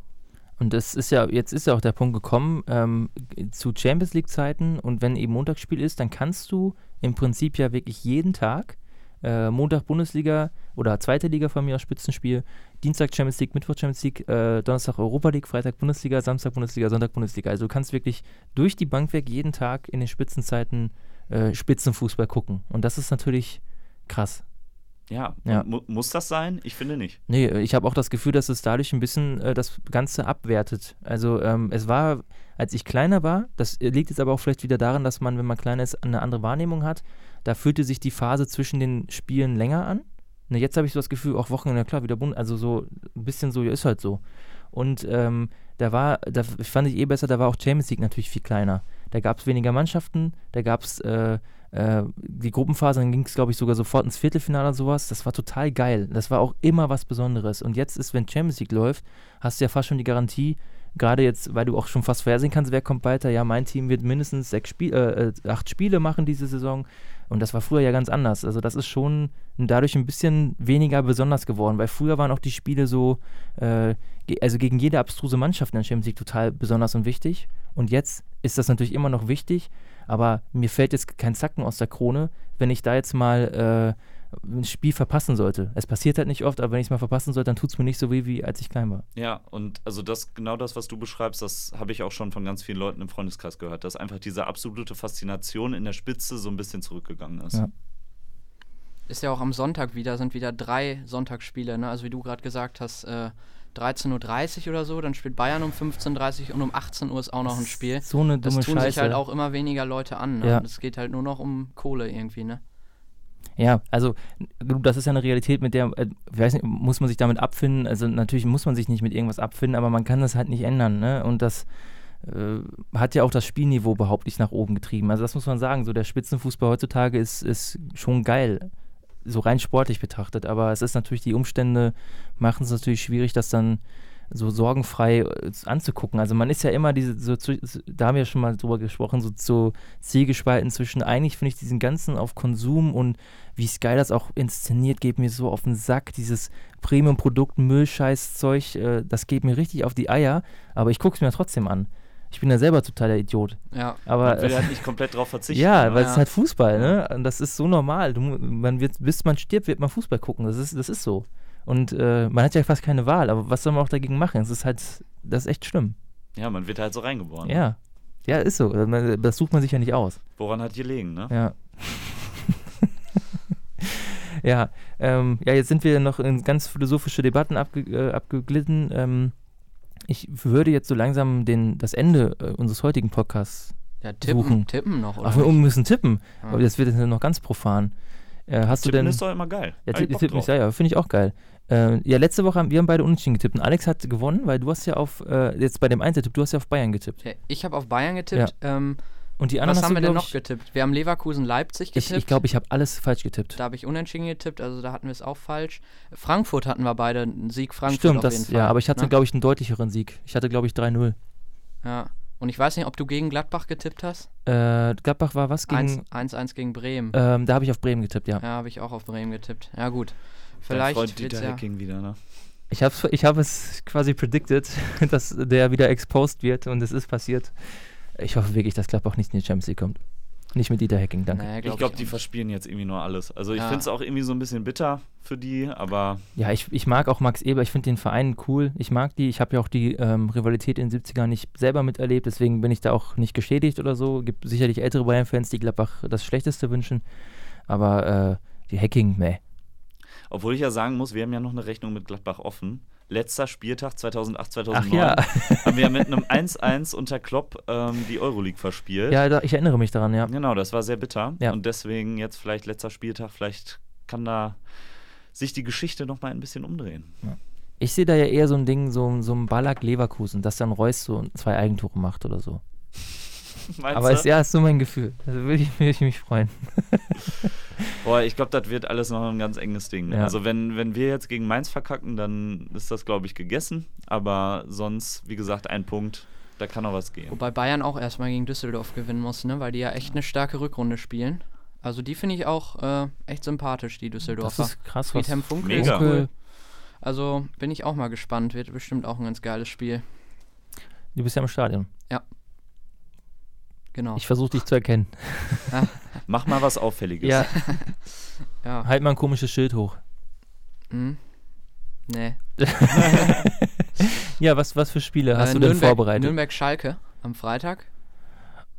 Und das ist ja, jetzt ist ja auch der Punkt gekommen, ähm, zu Champions League-Zeiten und wenn eben Montagsspiel ist, dann kannst du im Prinzip ja wirklich jeden Tag äh, Montag Bundesliga oder zweite Liga von mir aus Spitzenspiel, Dienstag Champions League, Mittwoch Champions League, äh, Donnerstag Europa League, Freitag Bundesliga, Samstag Bundesliga, Sonntag Bundesliga. Also du kannst wirklich durch die Bank weg jeden Tag in den Spitzenzeiten äh, Spitzenfußball gucken. Und das ist natürlich krass. Ja, Ja. Mu muss das sein? Ich finde nicht. Nee, äh, ich habe auch das Gefühl, dass es dadurch ein bisschen äh, das Ganze abwertet. Also ähm, es war, als ich kleiner war, das äh, liegt jetzt aber auch vielleicht wieder daran, dass man, wenn man kleiner ist, eine andere Wahrnehmung hat. Da fühlte sich die Phase zwischen den Spielen länger an. Ne, jetzt habe ich so das Gefühl, auch Wochen, na klar, wieder bunt, also so ein bisschen so, ja, ist halt so. Und ähm, da war, da fand ich eh besser, da war auch Champions League natürlich viel kleiner. Da gab es weniger Mannschaften, da gab es äh, äh, die Gruppenphase, dann ging es, glaube ich, sogar sofort ins Viertelfinale oder sowas. Das war total geil. Das war auch immer was Besonderes. Und jetzt ist, wenn Champions League läuft, hast du ja fast schon die Garantie, gerade jetzt, weil du auch schon fast vorhersehen kannst, wer kommt weiter. Ja, mein Team wird mindestens sechs Spiel, äh, äh, acht Spiele machen diese Saison. Und das war früher ja ganz anders. Also das ist schon dadurch ein bisschen weniger besonders geworden, weil früher waren auch die Spiele so, äh, also gegen jede abstruse Mannschaft in der Champions League total besonders und wichtig. Und jetzt ist das natürlich immer noch wichtig, aber mir fällt jetzt kein Zacken aus der Krone, wenn ich da jetzt mal äh, ein Spiel verpassen sollte. Es passiert halt nicht oft, aber wenn ich es mal verpassen sollte, dann tut es mir nicht so weh, wie als ich klein war. Ja, und also das, genau das, was du beschreibst, das habe ich auch schon von ganz vielen Leuten im Freundeskreis gehört, dass einfach diese absolute Faszination in der Spitze so ein bisschen zurückgegangen ist. Ja. Ist ja auch am Sonntag wieder, sind wieder drei Sonntagsspiele, ne? Also wie du gerade gesagt hast, äh, 13.30 Uhr oder so, dann spielt Bayern um 15.30 Uhr und um 18 Uhr ist auch noch ein Spiel. So eine Das dumme tun Scheiße. sich halt auch immer weniger Leute an. Ne? Ja. Und Es geht halt nur noch um Kohle irgendwie, ne? Ja, also das ist ja eine Realität, mit der, äh, weiß nicht, muss man sich damit abfinden. Also natürlich muss man sich nicht mit irgendwas abfinden, aber man kann das halt nicht ändern. Ne? Und das äh, hat ja auch das Spielniveau überhaupt nicht nach oben getrieben. Also das muss man sagen. So der Spitzenfußball heutzutage ist, ist schon geil, so rein sportlich betrachtet. Aber es ist natürlich, die Umstände machen es natürlich schwierig, das dann so sorgenfrei äh, anzugucken. Also man ist ja immer diese, so, da haben wir schon mal drüber gesprochen, so, so zielgespalten zwischen, eigentlich finde ich diesen ganzen auf Konsum und wie Sky das auch inszeniert, geht mir so auf den Sack, dieses Premium-Produkt, Müllscheiß-Zeug, äh, das geht mir richtig auf die Eier, aber ich gucke es mir trotzdem an. Ich bin ja selber total der Idiot. Ja. Aber Man will halt [LAUGHS] nicht komplett drauf verzichten. ja, weil es ist Ja. halt Fußball, ne? Und das ist so normal. Du, man wird, bis man stirbt, wird man Fußball gucken. Das ist, das ist so. Und äh, man hat ja fast keine Wahl, aber was soll man auch dagegen machen? Es ist halt, das ist echt schlimm. ja, man wird halt so reingeboren. Ja. Ja, ist so. Man- Das sucht man sich ja nicht aus. Woran hat gelegen, ne? Ja. [LAUGHS] ja, ähm, ja, jetzt sind wir noch in ganz philosophische Debatten abge äh, abgeglitten. Ähm, ich würde jetzt so langsam den, das Ende äh, unseres heutigen Podcasts. Ja, tippen, Suchen. tippen noch, oder? Ach, wir müssen tippen. Ja. Aber das wird jetzt noch ganz profan. Äh, hast Tippen du denn. ist doch immer geil. Ja, Tippen ist, ja, ja, finde ich auch geil. Äh, ja, letzte Woche haben wir haben beide unentschieden getippt und Alex hat gewonnen, weil du hast ja auf, äh, jetzt bei dem Einzeltipp, du hast ja auf Bayern getippt. Ja, ich habe auf Bayern getippt. Ähm, Und die anderen was haben du, wir denn glaub noch ich, getippt? Wir haben Leverkusen-Leipzig Ich, getippt. ich glaube, ich habe alles falsch getippt. Da habe ich unentschieden getippt, also da hatten wir es auch falsch. Frankfurt hatten wir beide, einen Sieg Frankfurt Stimmt, auf das, jeden Fall. ja, aber ich hatte, ne? glaube ich, einen deutlicheren Sieg. Ich hatte, glaube ich, 3-0. Ja. Und ich weiß nicht, ob du gegen Gladbach getippt hast. Äh, Gladbach war was gegen. 1-1 gegen Bremen. Ähm, da habe ich auf Bremen getippt, ja. Ja, habe ich auch auf Bremen getippt. Ja, gut. Vielleicht Freund Dieter ja. Hecking wieder, ne? Ich habe ich hab es quasi predicted, [LAUGHS] dass der wieder exposed wird und es ist passiert. Ich hoffe wirklich, dass Gladbach nicht in die Champions League kommt. Nicht mit Dieter Hacking, danke. Ich glaub glaube, die verspielen jetzt irgendwie nur alles. Also ich Ja. finde es auch irgendwie so ein bisschen bitter für die, aber Ja, ich, ich mag auch Max Eber, ich finde den Verein cool. Ich mag die, ich habe ja auch die ähm, Rivalität in den 70ern nicht selber miterlebt, deswegen bin ich da auch nicht geschädigt oder so. Gibt sicherlich ältere Bayern-Fans, die Gladbach das Schlechteste wünschen. Aber äh, die Hacking, meh. Obwohl ich ja sagen muss, wir haben ja noch eine Rechnung mit Gladbach offen. Letzter Spieltag 2008, 2009 Ach ja. haben wir mit einem 1-1 unter Klopp ähm, die Euroleague verspielt. Ja, da, ich erinnere mich daran, ja. Genau, das war sehr bitter. Ja. Und deswegen jetzt vielleicht letzter Spieltag, vielleicht kann da sich die Geschichte noch mal ein bisschen umdrehen. Ich sehe da ja eher so ein Ding, so, so ein Ballack Leverkusen, dass dann Reus so zwei Eigentore macht oder so. [LAUGHS] Meinst Aber du? ist, ja, ist so mein Gefühl. Also würde ich, würde ich mich freuen. [LAUGHS] Boah, ich glaube, das wird alles noch ein ganz enges Ding. Ja. Also wenn, wenn wir jetzt gegen Mainz verkacken, dann ist das, glaube ich, gegessen. Aber sonst, wie gesagt, ein Punkt, da kann noch was gehen. Wobei Bayern auch erstmal gegen Düsseldorf gewinnen muss, ne? Weil die ja echt eine starke Rückrunde spielen. Also die finde ich auch äh, echt sympathisch, die Das Düsseldorfer. ist krass, was Friedhelm Funkel Mega. ist cool. Also bin ich auch mal gespannt. Wird bestimmt auch ein ganz geiles Spiel. du bist ja im Stadion. Genau. Ich versuche dich zu erkennen. [LAUGHS] Mach mal was Auffälliges. Ja, [LAUGHS] ja. halt mal ein komisches Schild hoch. Hm? Nee. [LAUGHS] Ja, was, was für Spiele hast Äh, du denn Nürnberg- vorbereitet? Nürnberg-Schalke am Freitag.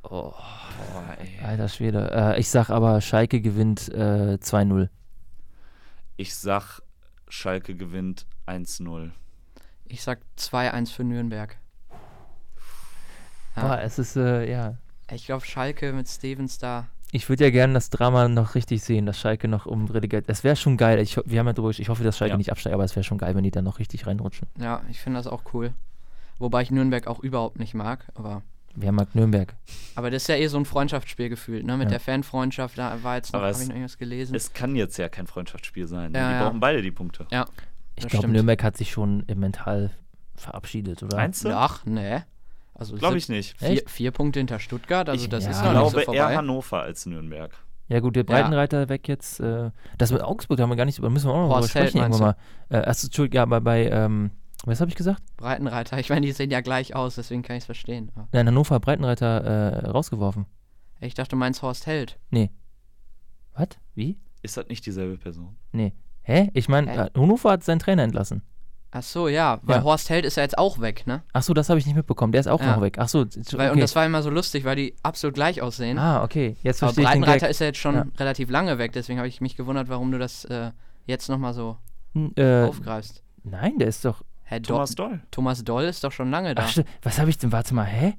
Oh, Boah, ey. alter Schwede. Äh, ich sag aber, Schalke gewinnt äh, 2-0. Ich sag, Schalke gewinnt 1-0. Ich sag 2-1 für Nürnberg. Ja. Boah, es ist, äh, ja. Ich glaube, Schalke mit Stevens da. Ich würde ja gerne das Drama noch richtig sehen, dass Schalke noch um Relegation. Das wäre schon geil. Ich, wir haben ja drüber, ich hoffe, dass Schalke Ja. nicht absteigt, aber es wäre schon geil, wenn die dann noch richtig reinrutschen. Ja, ich finde das auch cool. Wobei ich Nürnberg auch überhaupt nicht mag. Aber, Wer mag Nürnberg? aber das ist ja eh so ein Freundschaftsspiel gefühlt, ne? Mit Ja. der Fanfreundschaft, da war jetzt noch, habe es- ich noch irgendwas gelesen. Es kann jetzt ja kein Freundschaftsspiel sein. ne? Ja, die ja. brauchen beide die Punkte. ja, Ich glaube. Nürnberg hat sich schon mental verabschiedet, oder? Meinst du? Ach, nee. Also Glaube ich nicht. Vier, vier Punkte hinter Stuttgart, also Ich- das ja. ist Ich noch glaube nicht so eher vorbei. Hannover als Nürnberg. Ja gut, der Breitenreiter weg jetzt. Äh, das mit Augsburg da haben wir gar nicht, da müssen wir auch noch drüber Horst Held, sprechen irgendwann mal. Äh, achso, Entschuldigung, ja, aber bei, ähm, was habe ich gesagt? Breitenreiter, ich meine, die sehen ja gleich aus, deswegen kann ich es verstehen. Aber Nein, Hannover hat Breitenreiter äh, rausgeworfen. ich dachte, du meinst Horst Held. Was? Wie? Ist das nicht dieselbe Person? Nee. Hä? Ich meine, äh, Hannover hat seinen Trainer entlassen. Ach so, ja, weil Ja. Horst Held ist ja jetzt auch weg, ne? Achso, das habe ich nicht mitbekommen. Der ist auch Ja. noch weg. Achso, okay. Weil, Und das war immer so lustig, weil die absolut gleich aussehen. ah, okay. Jetzt Aber verstehe ich den Breitenreiter ist ja jetzt schon Ja. relativ lange weg, deswegen habe ich mich gewundert, warum du das äh, jetzt nochmal so Äh, aufgreifst. nein, der ist doch. Do Thomas Doll. Thomas Doll ist doch schon lange da. Ach, was habe ich denn? Warte mal, hä?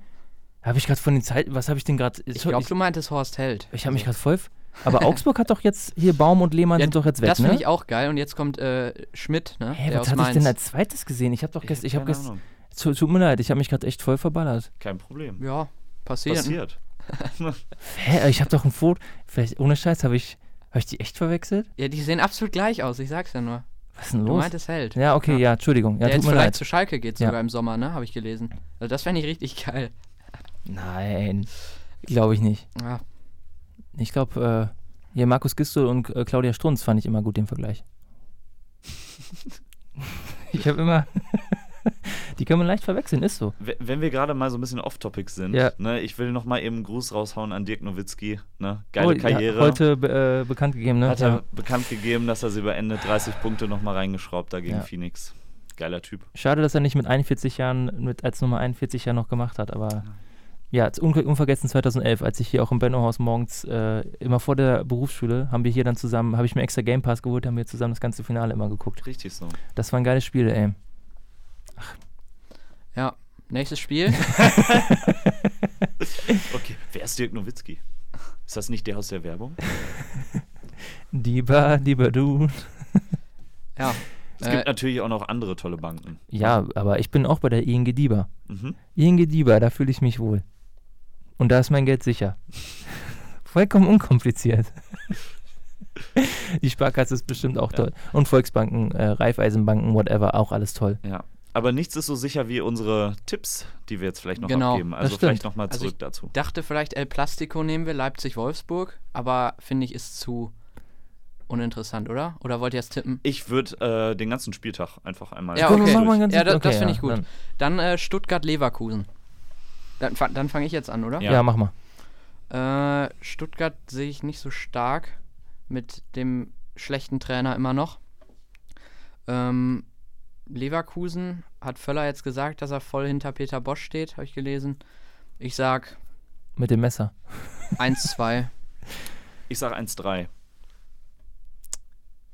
Habe ich gerade von den Zeiten. Was habe ich denn gerade. ich glaube, du meintest Horst Held. Ich habe mich gerade voll. Aber Augsburg hat doch jetzt hier Baum und Lehmann Ja, sind doch jetzt weg, Das ne? finde ich auch geil. Und jetzt kommt äh, Schmidt, ne? Hä, der was hatte ich denn als zweites gesehen? Ich habe doch gestern. Ich habe gestern. Tut, tut mir leid, ich habe mich gerade echt voll verballert. Kein Problem. Ja, passiert. Passiert. [LAUGHS] Hä, ich habe doch ein Foto. Vielleicht ohne Scheiß habe ich. Habe ich die echt verwechselt? Ja, die sehen absolut gleich aus, ich sag's ja nur. Was ist denn Du los? meintest Held. Ja, okay, Ja. ja, Entschuldigung. Ja, der tut jetzt mir vielleicht leid. zu Schalke geht Ja. sogar im Sommer, ne? Habe ich gelesen. Also das fände ich richtig geil. Nein, glaube ich nicht. Ja, Ich glaube, äh, hier Markus Gistel und äh, Claudia Strunz fand ich immer gut den Vergleich. [LAUGHS] ich habe immer. [LAUGHS] die kann man leicht verwechseln, ist so. Wenn wir gerade mal so ein bisschen off-topic sind, Ja. ne, ich will noch mal eben einen Gruß raushauen an Dirk Nowitzki. Ne? Geile Oh, ja, Karriere. heute be- äh, bekannt gegeben, ne? hat er Ja. bekannt gegeben, dass er sie beendet. 30 Punkte noch mal reingeschraubt da gegen Ja. Phoenix. Geiler Typ. Schade, dass er nicht mit 41 Jahren, mit als Nummer 41 Jahr noch gemacht hat, aber ja, unvergessen 2011, als ich hier auch im Bennohaus morgens äh, immer vor der Berufsschule, haben wir hier dann zusammen, habe ich mir extra Game Pass geholt, haben wir zusammen das ganze Finale immer geguckt. Richtig so. Das war ein geiles Spiel, ey. ja. Nächstes Spiel. [LAUGHS] Okay, wer ist Dirk Nowitzki? Ist das nicht der aus der Werbung? [LAUGHS] Lieber, lieber du. ja. Es Äh, gibt natürlich auch noch andere tolle Banken. Ja, aber ich bin auch bei der ING Dieber. Mhm. ING Dieber, da fühle ich mich wohl. Und da ist mein Geld sicher. Vollkommen unkompliziert. Die Sparkasse ist bestimmt auch Ja. toll. Und Volksbanken, äh, Raiffeisenbanken, whatever, auch alles toll. Ja. Aber nichts ist so sicher wie unsere Tipps, die wir jetzt vielleicht noch Genau, abgeben. Also vielleicht noch mal Also zurück ich- dazu. dachte vielleicht El Plastico nehmen wir, Leipzig-Wolfsburg, aber finde ich ist zu uninteressant, oder? Oder wollt ihr es tippen? Ich würde äh, den ganzen Spieltag einfach einmal. Ja, okay. mach mal ganz Ja, da- okay, das finde ich gut. Dann, Dann äh, Stuttgart-Leverkusen. Dann, fa- dann fange ich jetzt an, oder? Ja. ja. mach mal. Äh, Stuttgart sehe ich nicht so stark mit dem schlechten Trainer immer noch. Ähm, Leverkusen hat Völler jetzt gesagt, dass er voll hinter Peter Bosch steht, habe ich gelesen. Ich sag Mit dem Messer. [LAUGHS] 1-2. Ich sage 1-3.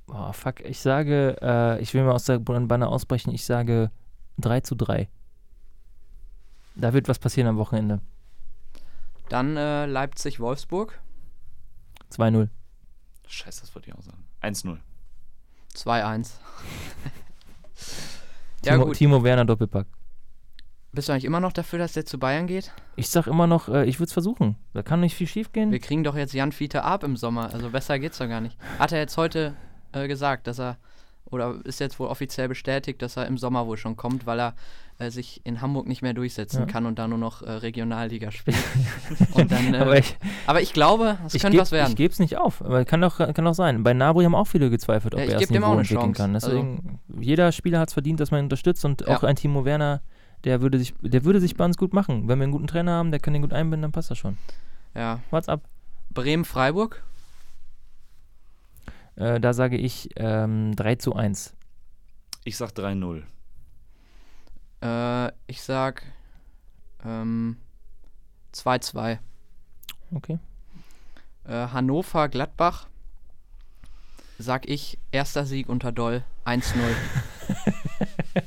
Boah, fuck. Ich sage, äh, ich will mal aus der Banner ausbrechen, ich sage 3 zu 3. Da wird was passieren am Wochenende. Dann äh, Leipzig-Wolfsburg 2-0. Scheiße, das wollte ich auch sagen. 1-0. 2-1. [LAUGHS] ja, Timo, gut. Timo Werner Doppelpack. Bist du eigentlich immer noch dafür, dass der zu Bayern geht? Ich sag immer noch, äh, ich würde es versuchen. Da kann nicht viel schief gehen. Wir kriegen doch jetzt Jan Fiete ab im Sommer. Also besser geht's doch gar nicht. Hat er jetzt heute äh, gesagt, dass er, oder ist jetzt wohl offiziell bestätigt, dass er im Sommer wohl schon kommt, weil er äh, sich in Hamburg nicht mehr durchsetzen Ja. kann und da nur noch äh, Regionalliga spielt. [LAUGHS] dann, äh, aber ich, aber ich glaube, es könnte geb- was werden. Ich gebe es nicht auf, aber kann doch, kann doch sein. Bei Nabri haben auch viele gezweifelt, ob Ja, er Niveau eine entwickeln kann. Also- Deswegen, jeder Spieler hat es verdient, dass man ihn unterstützt und Ja. auch ein Timo Werner, der würde sich, der würde sich bei uns gut machen. Wenn wir einen guten Trainer haben, der kann den gut einbinden, dann passt das schon. ja. What's up? Bremen-Freiburg? Äh, da sage ich ähm, 3 zu 1. Ich sag 3-0. Äh, ich sag ähm, 2-2. Okay. Äh, Hannover-Gladbach sag ich Erster Sieg unter Doll, 1-0. [LAUGHS]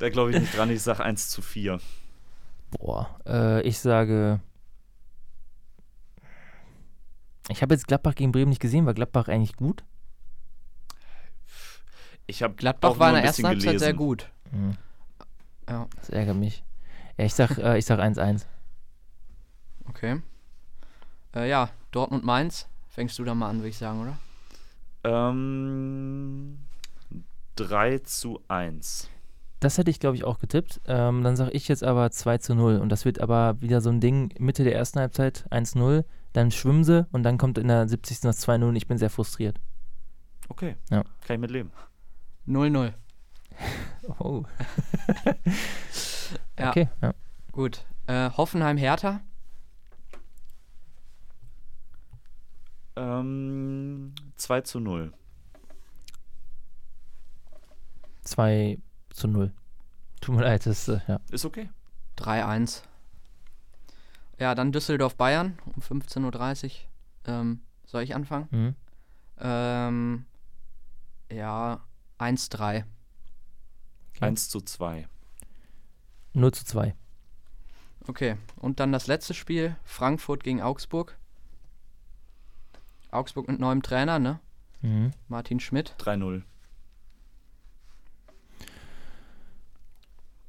Da glaube ich nicht dran, ich sage 1 zu 4. Boah, äh, ich sage. Ich habe jetzt Gladbach gegen Bremen nicht gesehen. War Gladbach eigentlich gut? Ich habe Gladbach auch war in der ersten Halbzeit sehr gut. Hm, Ja, das ärgert mich. Ja, ich sag, äh, ich sag 1-1. okay. Äh, ja, Dortmund-Mainz. Fängst du da mal an, würde ich sagen, oder? Ähm, 3 zu 1. Das hätte ich, glaube ich, auch getippt. Ähm, dann sage ich jetzt aber 2 zu 0. Und das wird aber wieder so ein Ding, Mitte der ersten Halbzeit 1-0. Dann schwimmen sie und dann kommt in der 70. das 2-0 und ich bin sehr frustriert. Okay, Ja. kann ich mit leben. 0-0. Oh. [LAUGHS] Ja, Okay, ja. gut. Äh, Hoffenheim-Hertha. Ähm, 2 zu 0. 2 zu 0. Tut mir leid, das ist, äh, ja. Ist okay. 3-1. Ja, dann Düsseldorf-Bayern um 15.30 Uhr. Ähm, soll ich anfangen? Mhm. Ähm, ja, 1-3. Okay. 1 zu 2. 0 zu 2. Okay, und dann das letzte Spiel, Frankfurt gegen Augsburg. Augsburg mit neuem Trainer, ne? Mhm. Martin Schmidt. 3-0.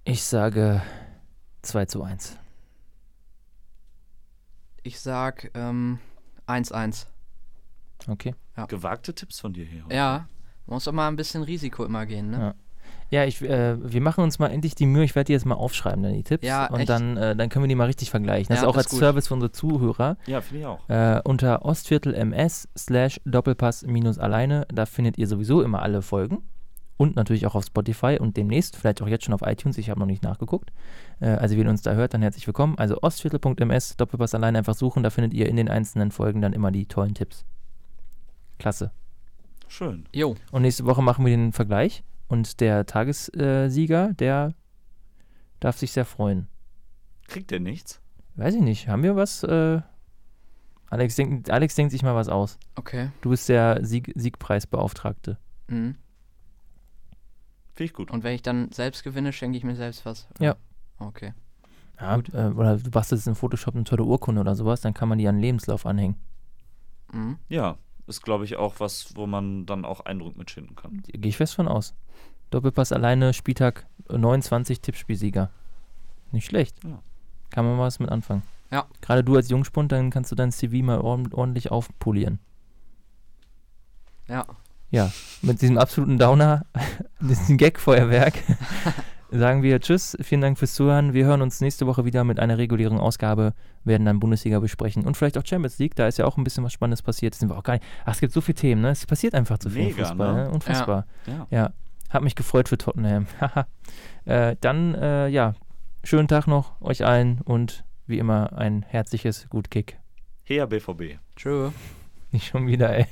Ich sage 2 zu 1. Ich sag ähm, 1-1. Okay. Gewagte Tipps von dir hier. heute. Ja, muss doch mal ein bisschen Risiko immer gehen, ne? Ja. Ja, ich, äh, wir machen uns mal endlich die Mühe. Ich werde die jetzt mal aufschreiben, dann die Tipps. Ja, und echt. dann, äh, dann können wir die mal richtig vergleichen. Das Ja, ist auch das als ist gut. Service für unsere Zuhörer. Ja, finde ich auch. Äh, unter ostviertel.ms slash Doppelpass minus alleine. Da findet ihr sowieso immer alle Folgen. Und natürlich auch auf Spotify und demnächst, vielleicht auch jetzt schon auf iTunes. Ich habe noch nicht nachgeguckt. Äh, also, wenn ihr uns da hört, dann herzlich willkommen. Also, ostviertel.ms, Doppelpass alleine einfach suchen. Da findet ihr in den einzelnen Folgen dann immer die tollen Tipps. Klasse. Schön. Jo, Und nächste Woche machen wir den Vergleich. Und der Tagessieger, der darf sich sehr freuen. Kriegt der nichts? Weiß ich nicht. Haben wir was? Äh, Alex, denkt, Alex denkt sich mal was aus. okay. Du bist der Sieg, Siegpreisbeauftragte. Mhm. Finde ich gut. Und wenn ich dann selbst gewinne, schenke ich mir selbst was. Ja. Okay. Ja, äh, oder du bastelst in Photoshop eine tolle Urkunde oder sowas, dann kann man die an den Lebenslauf anhängen. Mhm. Ja, ist glaube ich auch was, wo man dann auch Eindruck mitschinden kann. Gehe ich fest von aus. Doppelpass alleine, Spieltag 29, Tippspielsieger. Nicht schlecht. Ja. Kann man was mit anfangen. Ja. Gerade du als Jungspund, dann kannst du dein CV mal ordentlich aufpolieren. Ja. Ja, mit diesem absoluten Downer, [LAUGHS] diesem Gag-Feuerwerk, [LAUGHS] sagen wir Tschüss, vielen Dank fürs Zuhören. Wir hören uns nächste Woche wieder mit einer regulären Ausgabe, werden dann Bundesliga besprechen und vielleicht auch Champions League, da ist ja auch ein bisschen was Spannendes passiert. Das sind wir auch gar nicht. Ach, es gibt so viele Themen, ne? Es passiert einfach zu viel im Mega, Fußball, ne? ne? Unfassbar. Ja. Ja, hat mich gefreut für Tottenham. [LAUGHS] Haha. äh, dann, äh, ja, schönen Tag noch euch allen und wie immer ein herzliches Gutkick. Her BVB. Tschö. Nicht schon wieder, ey.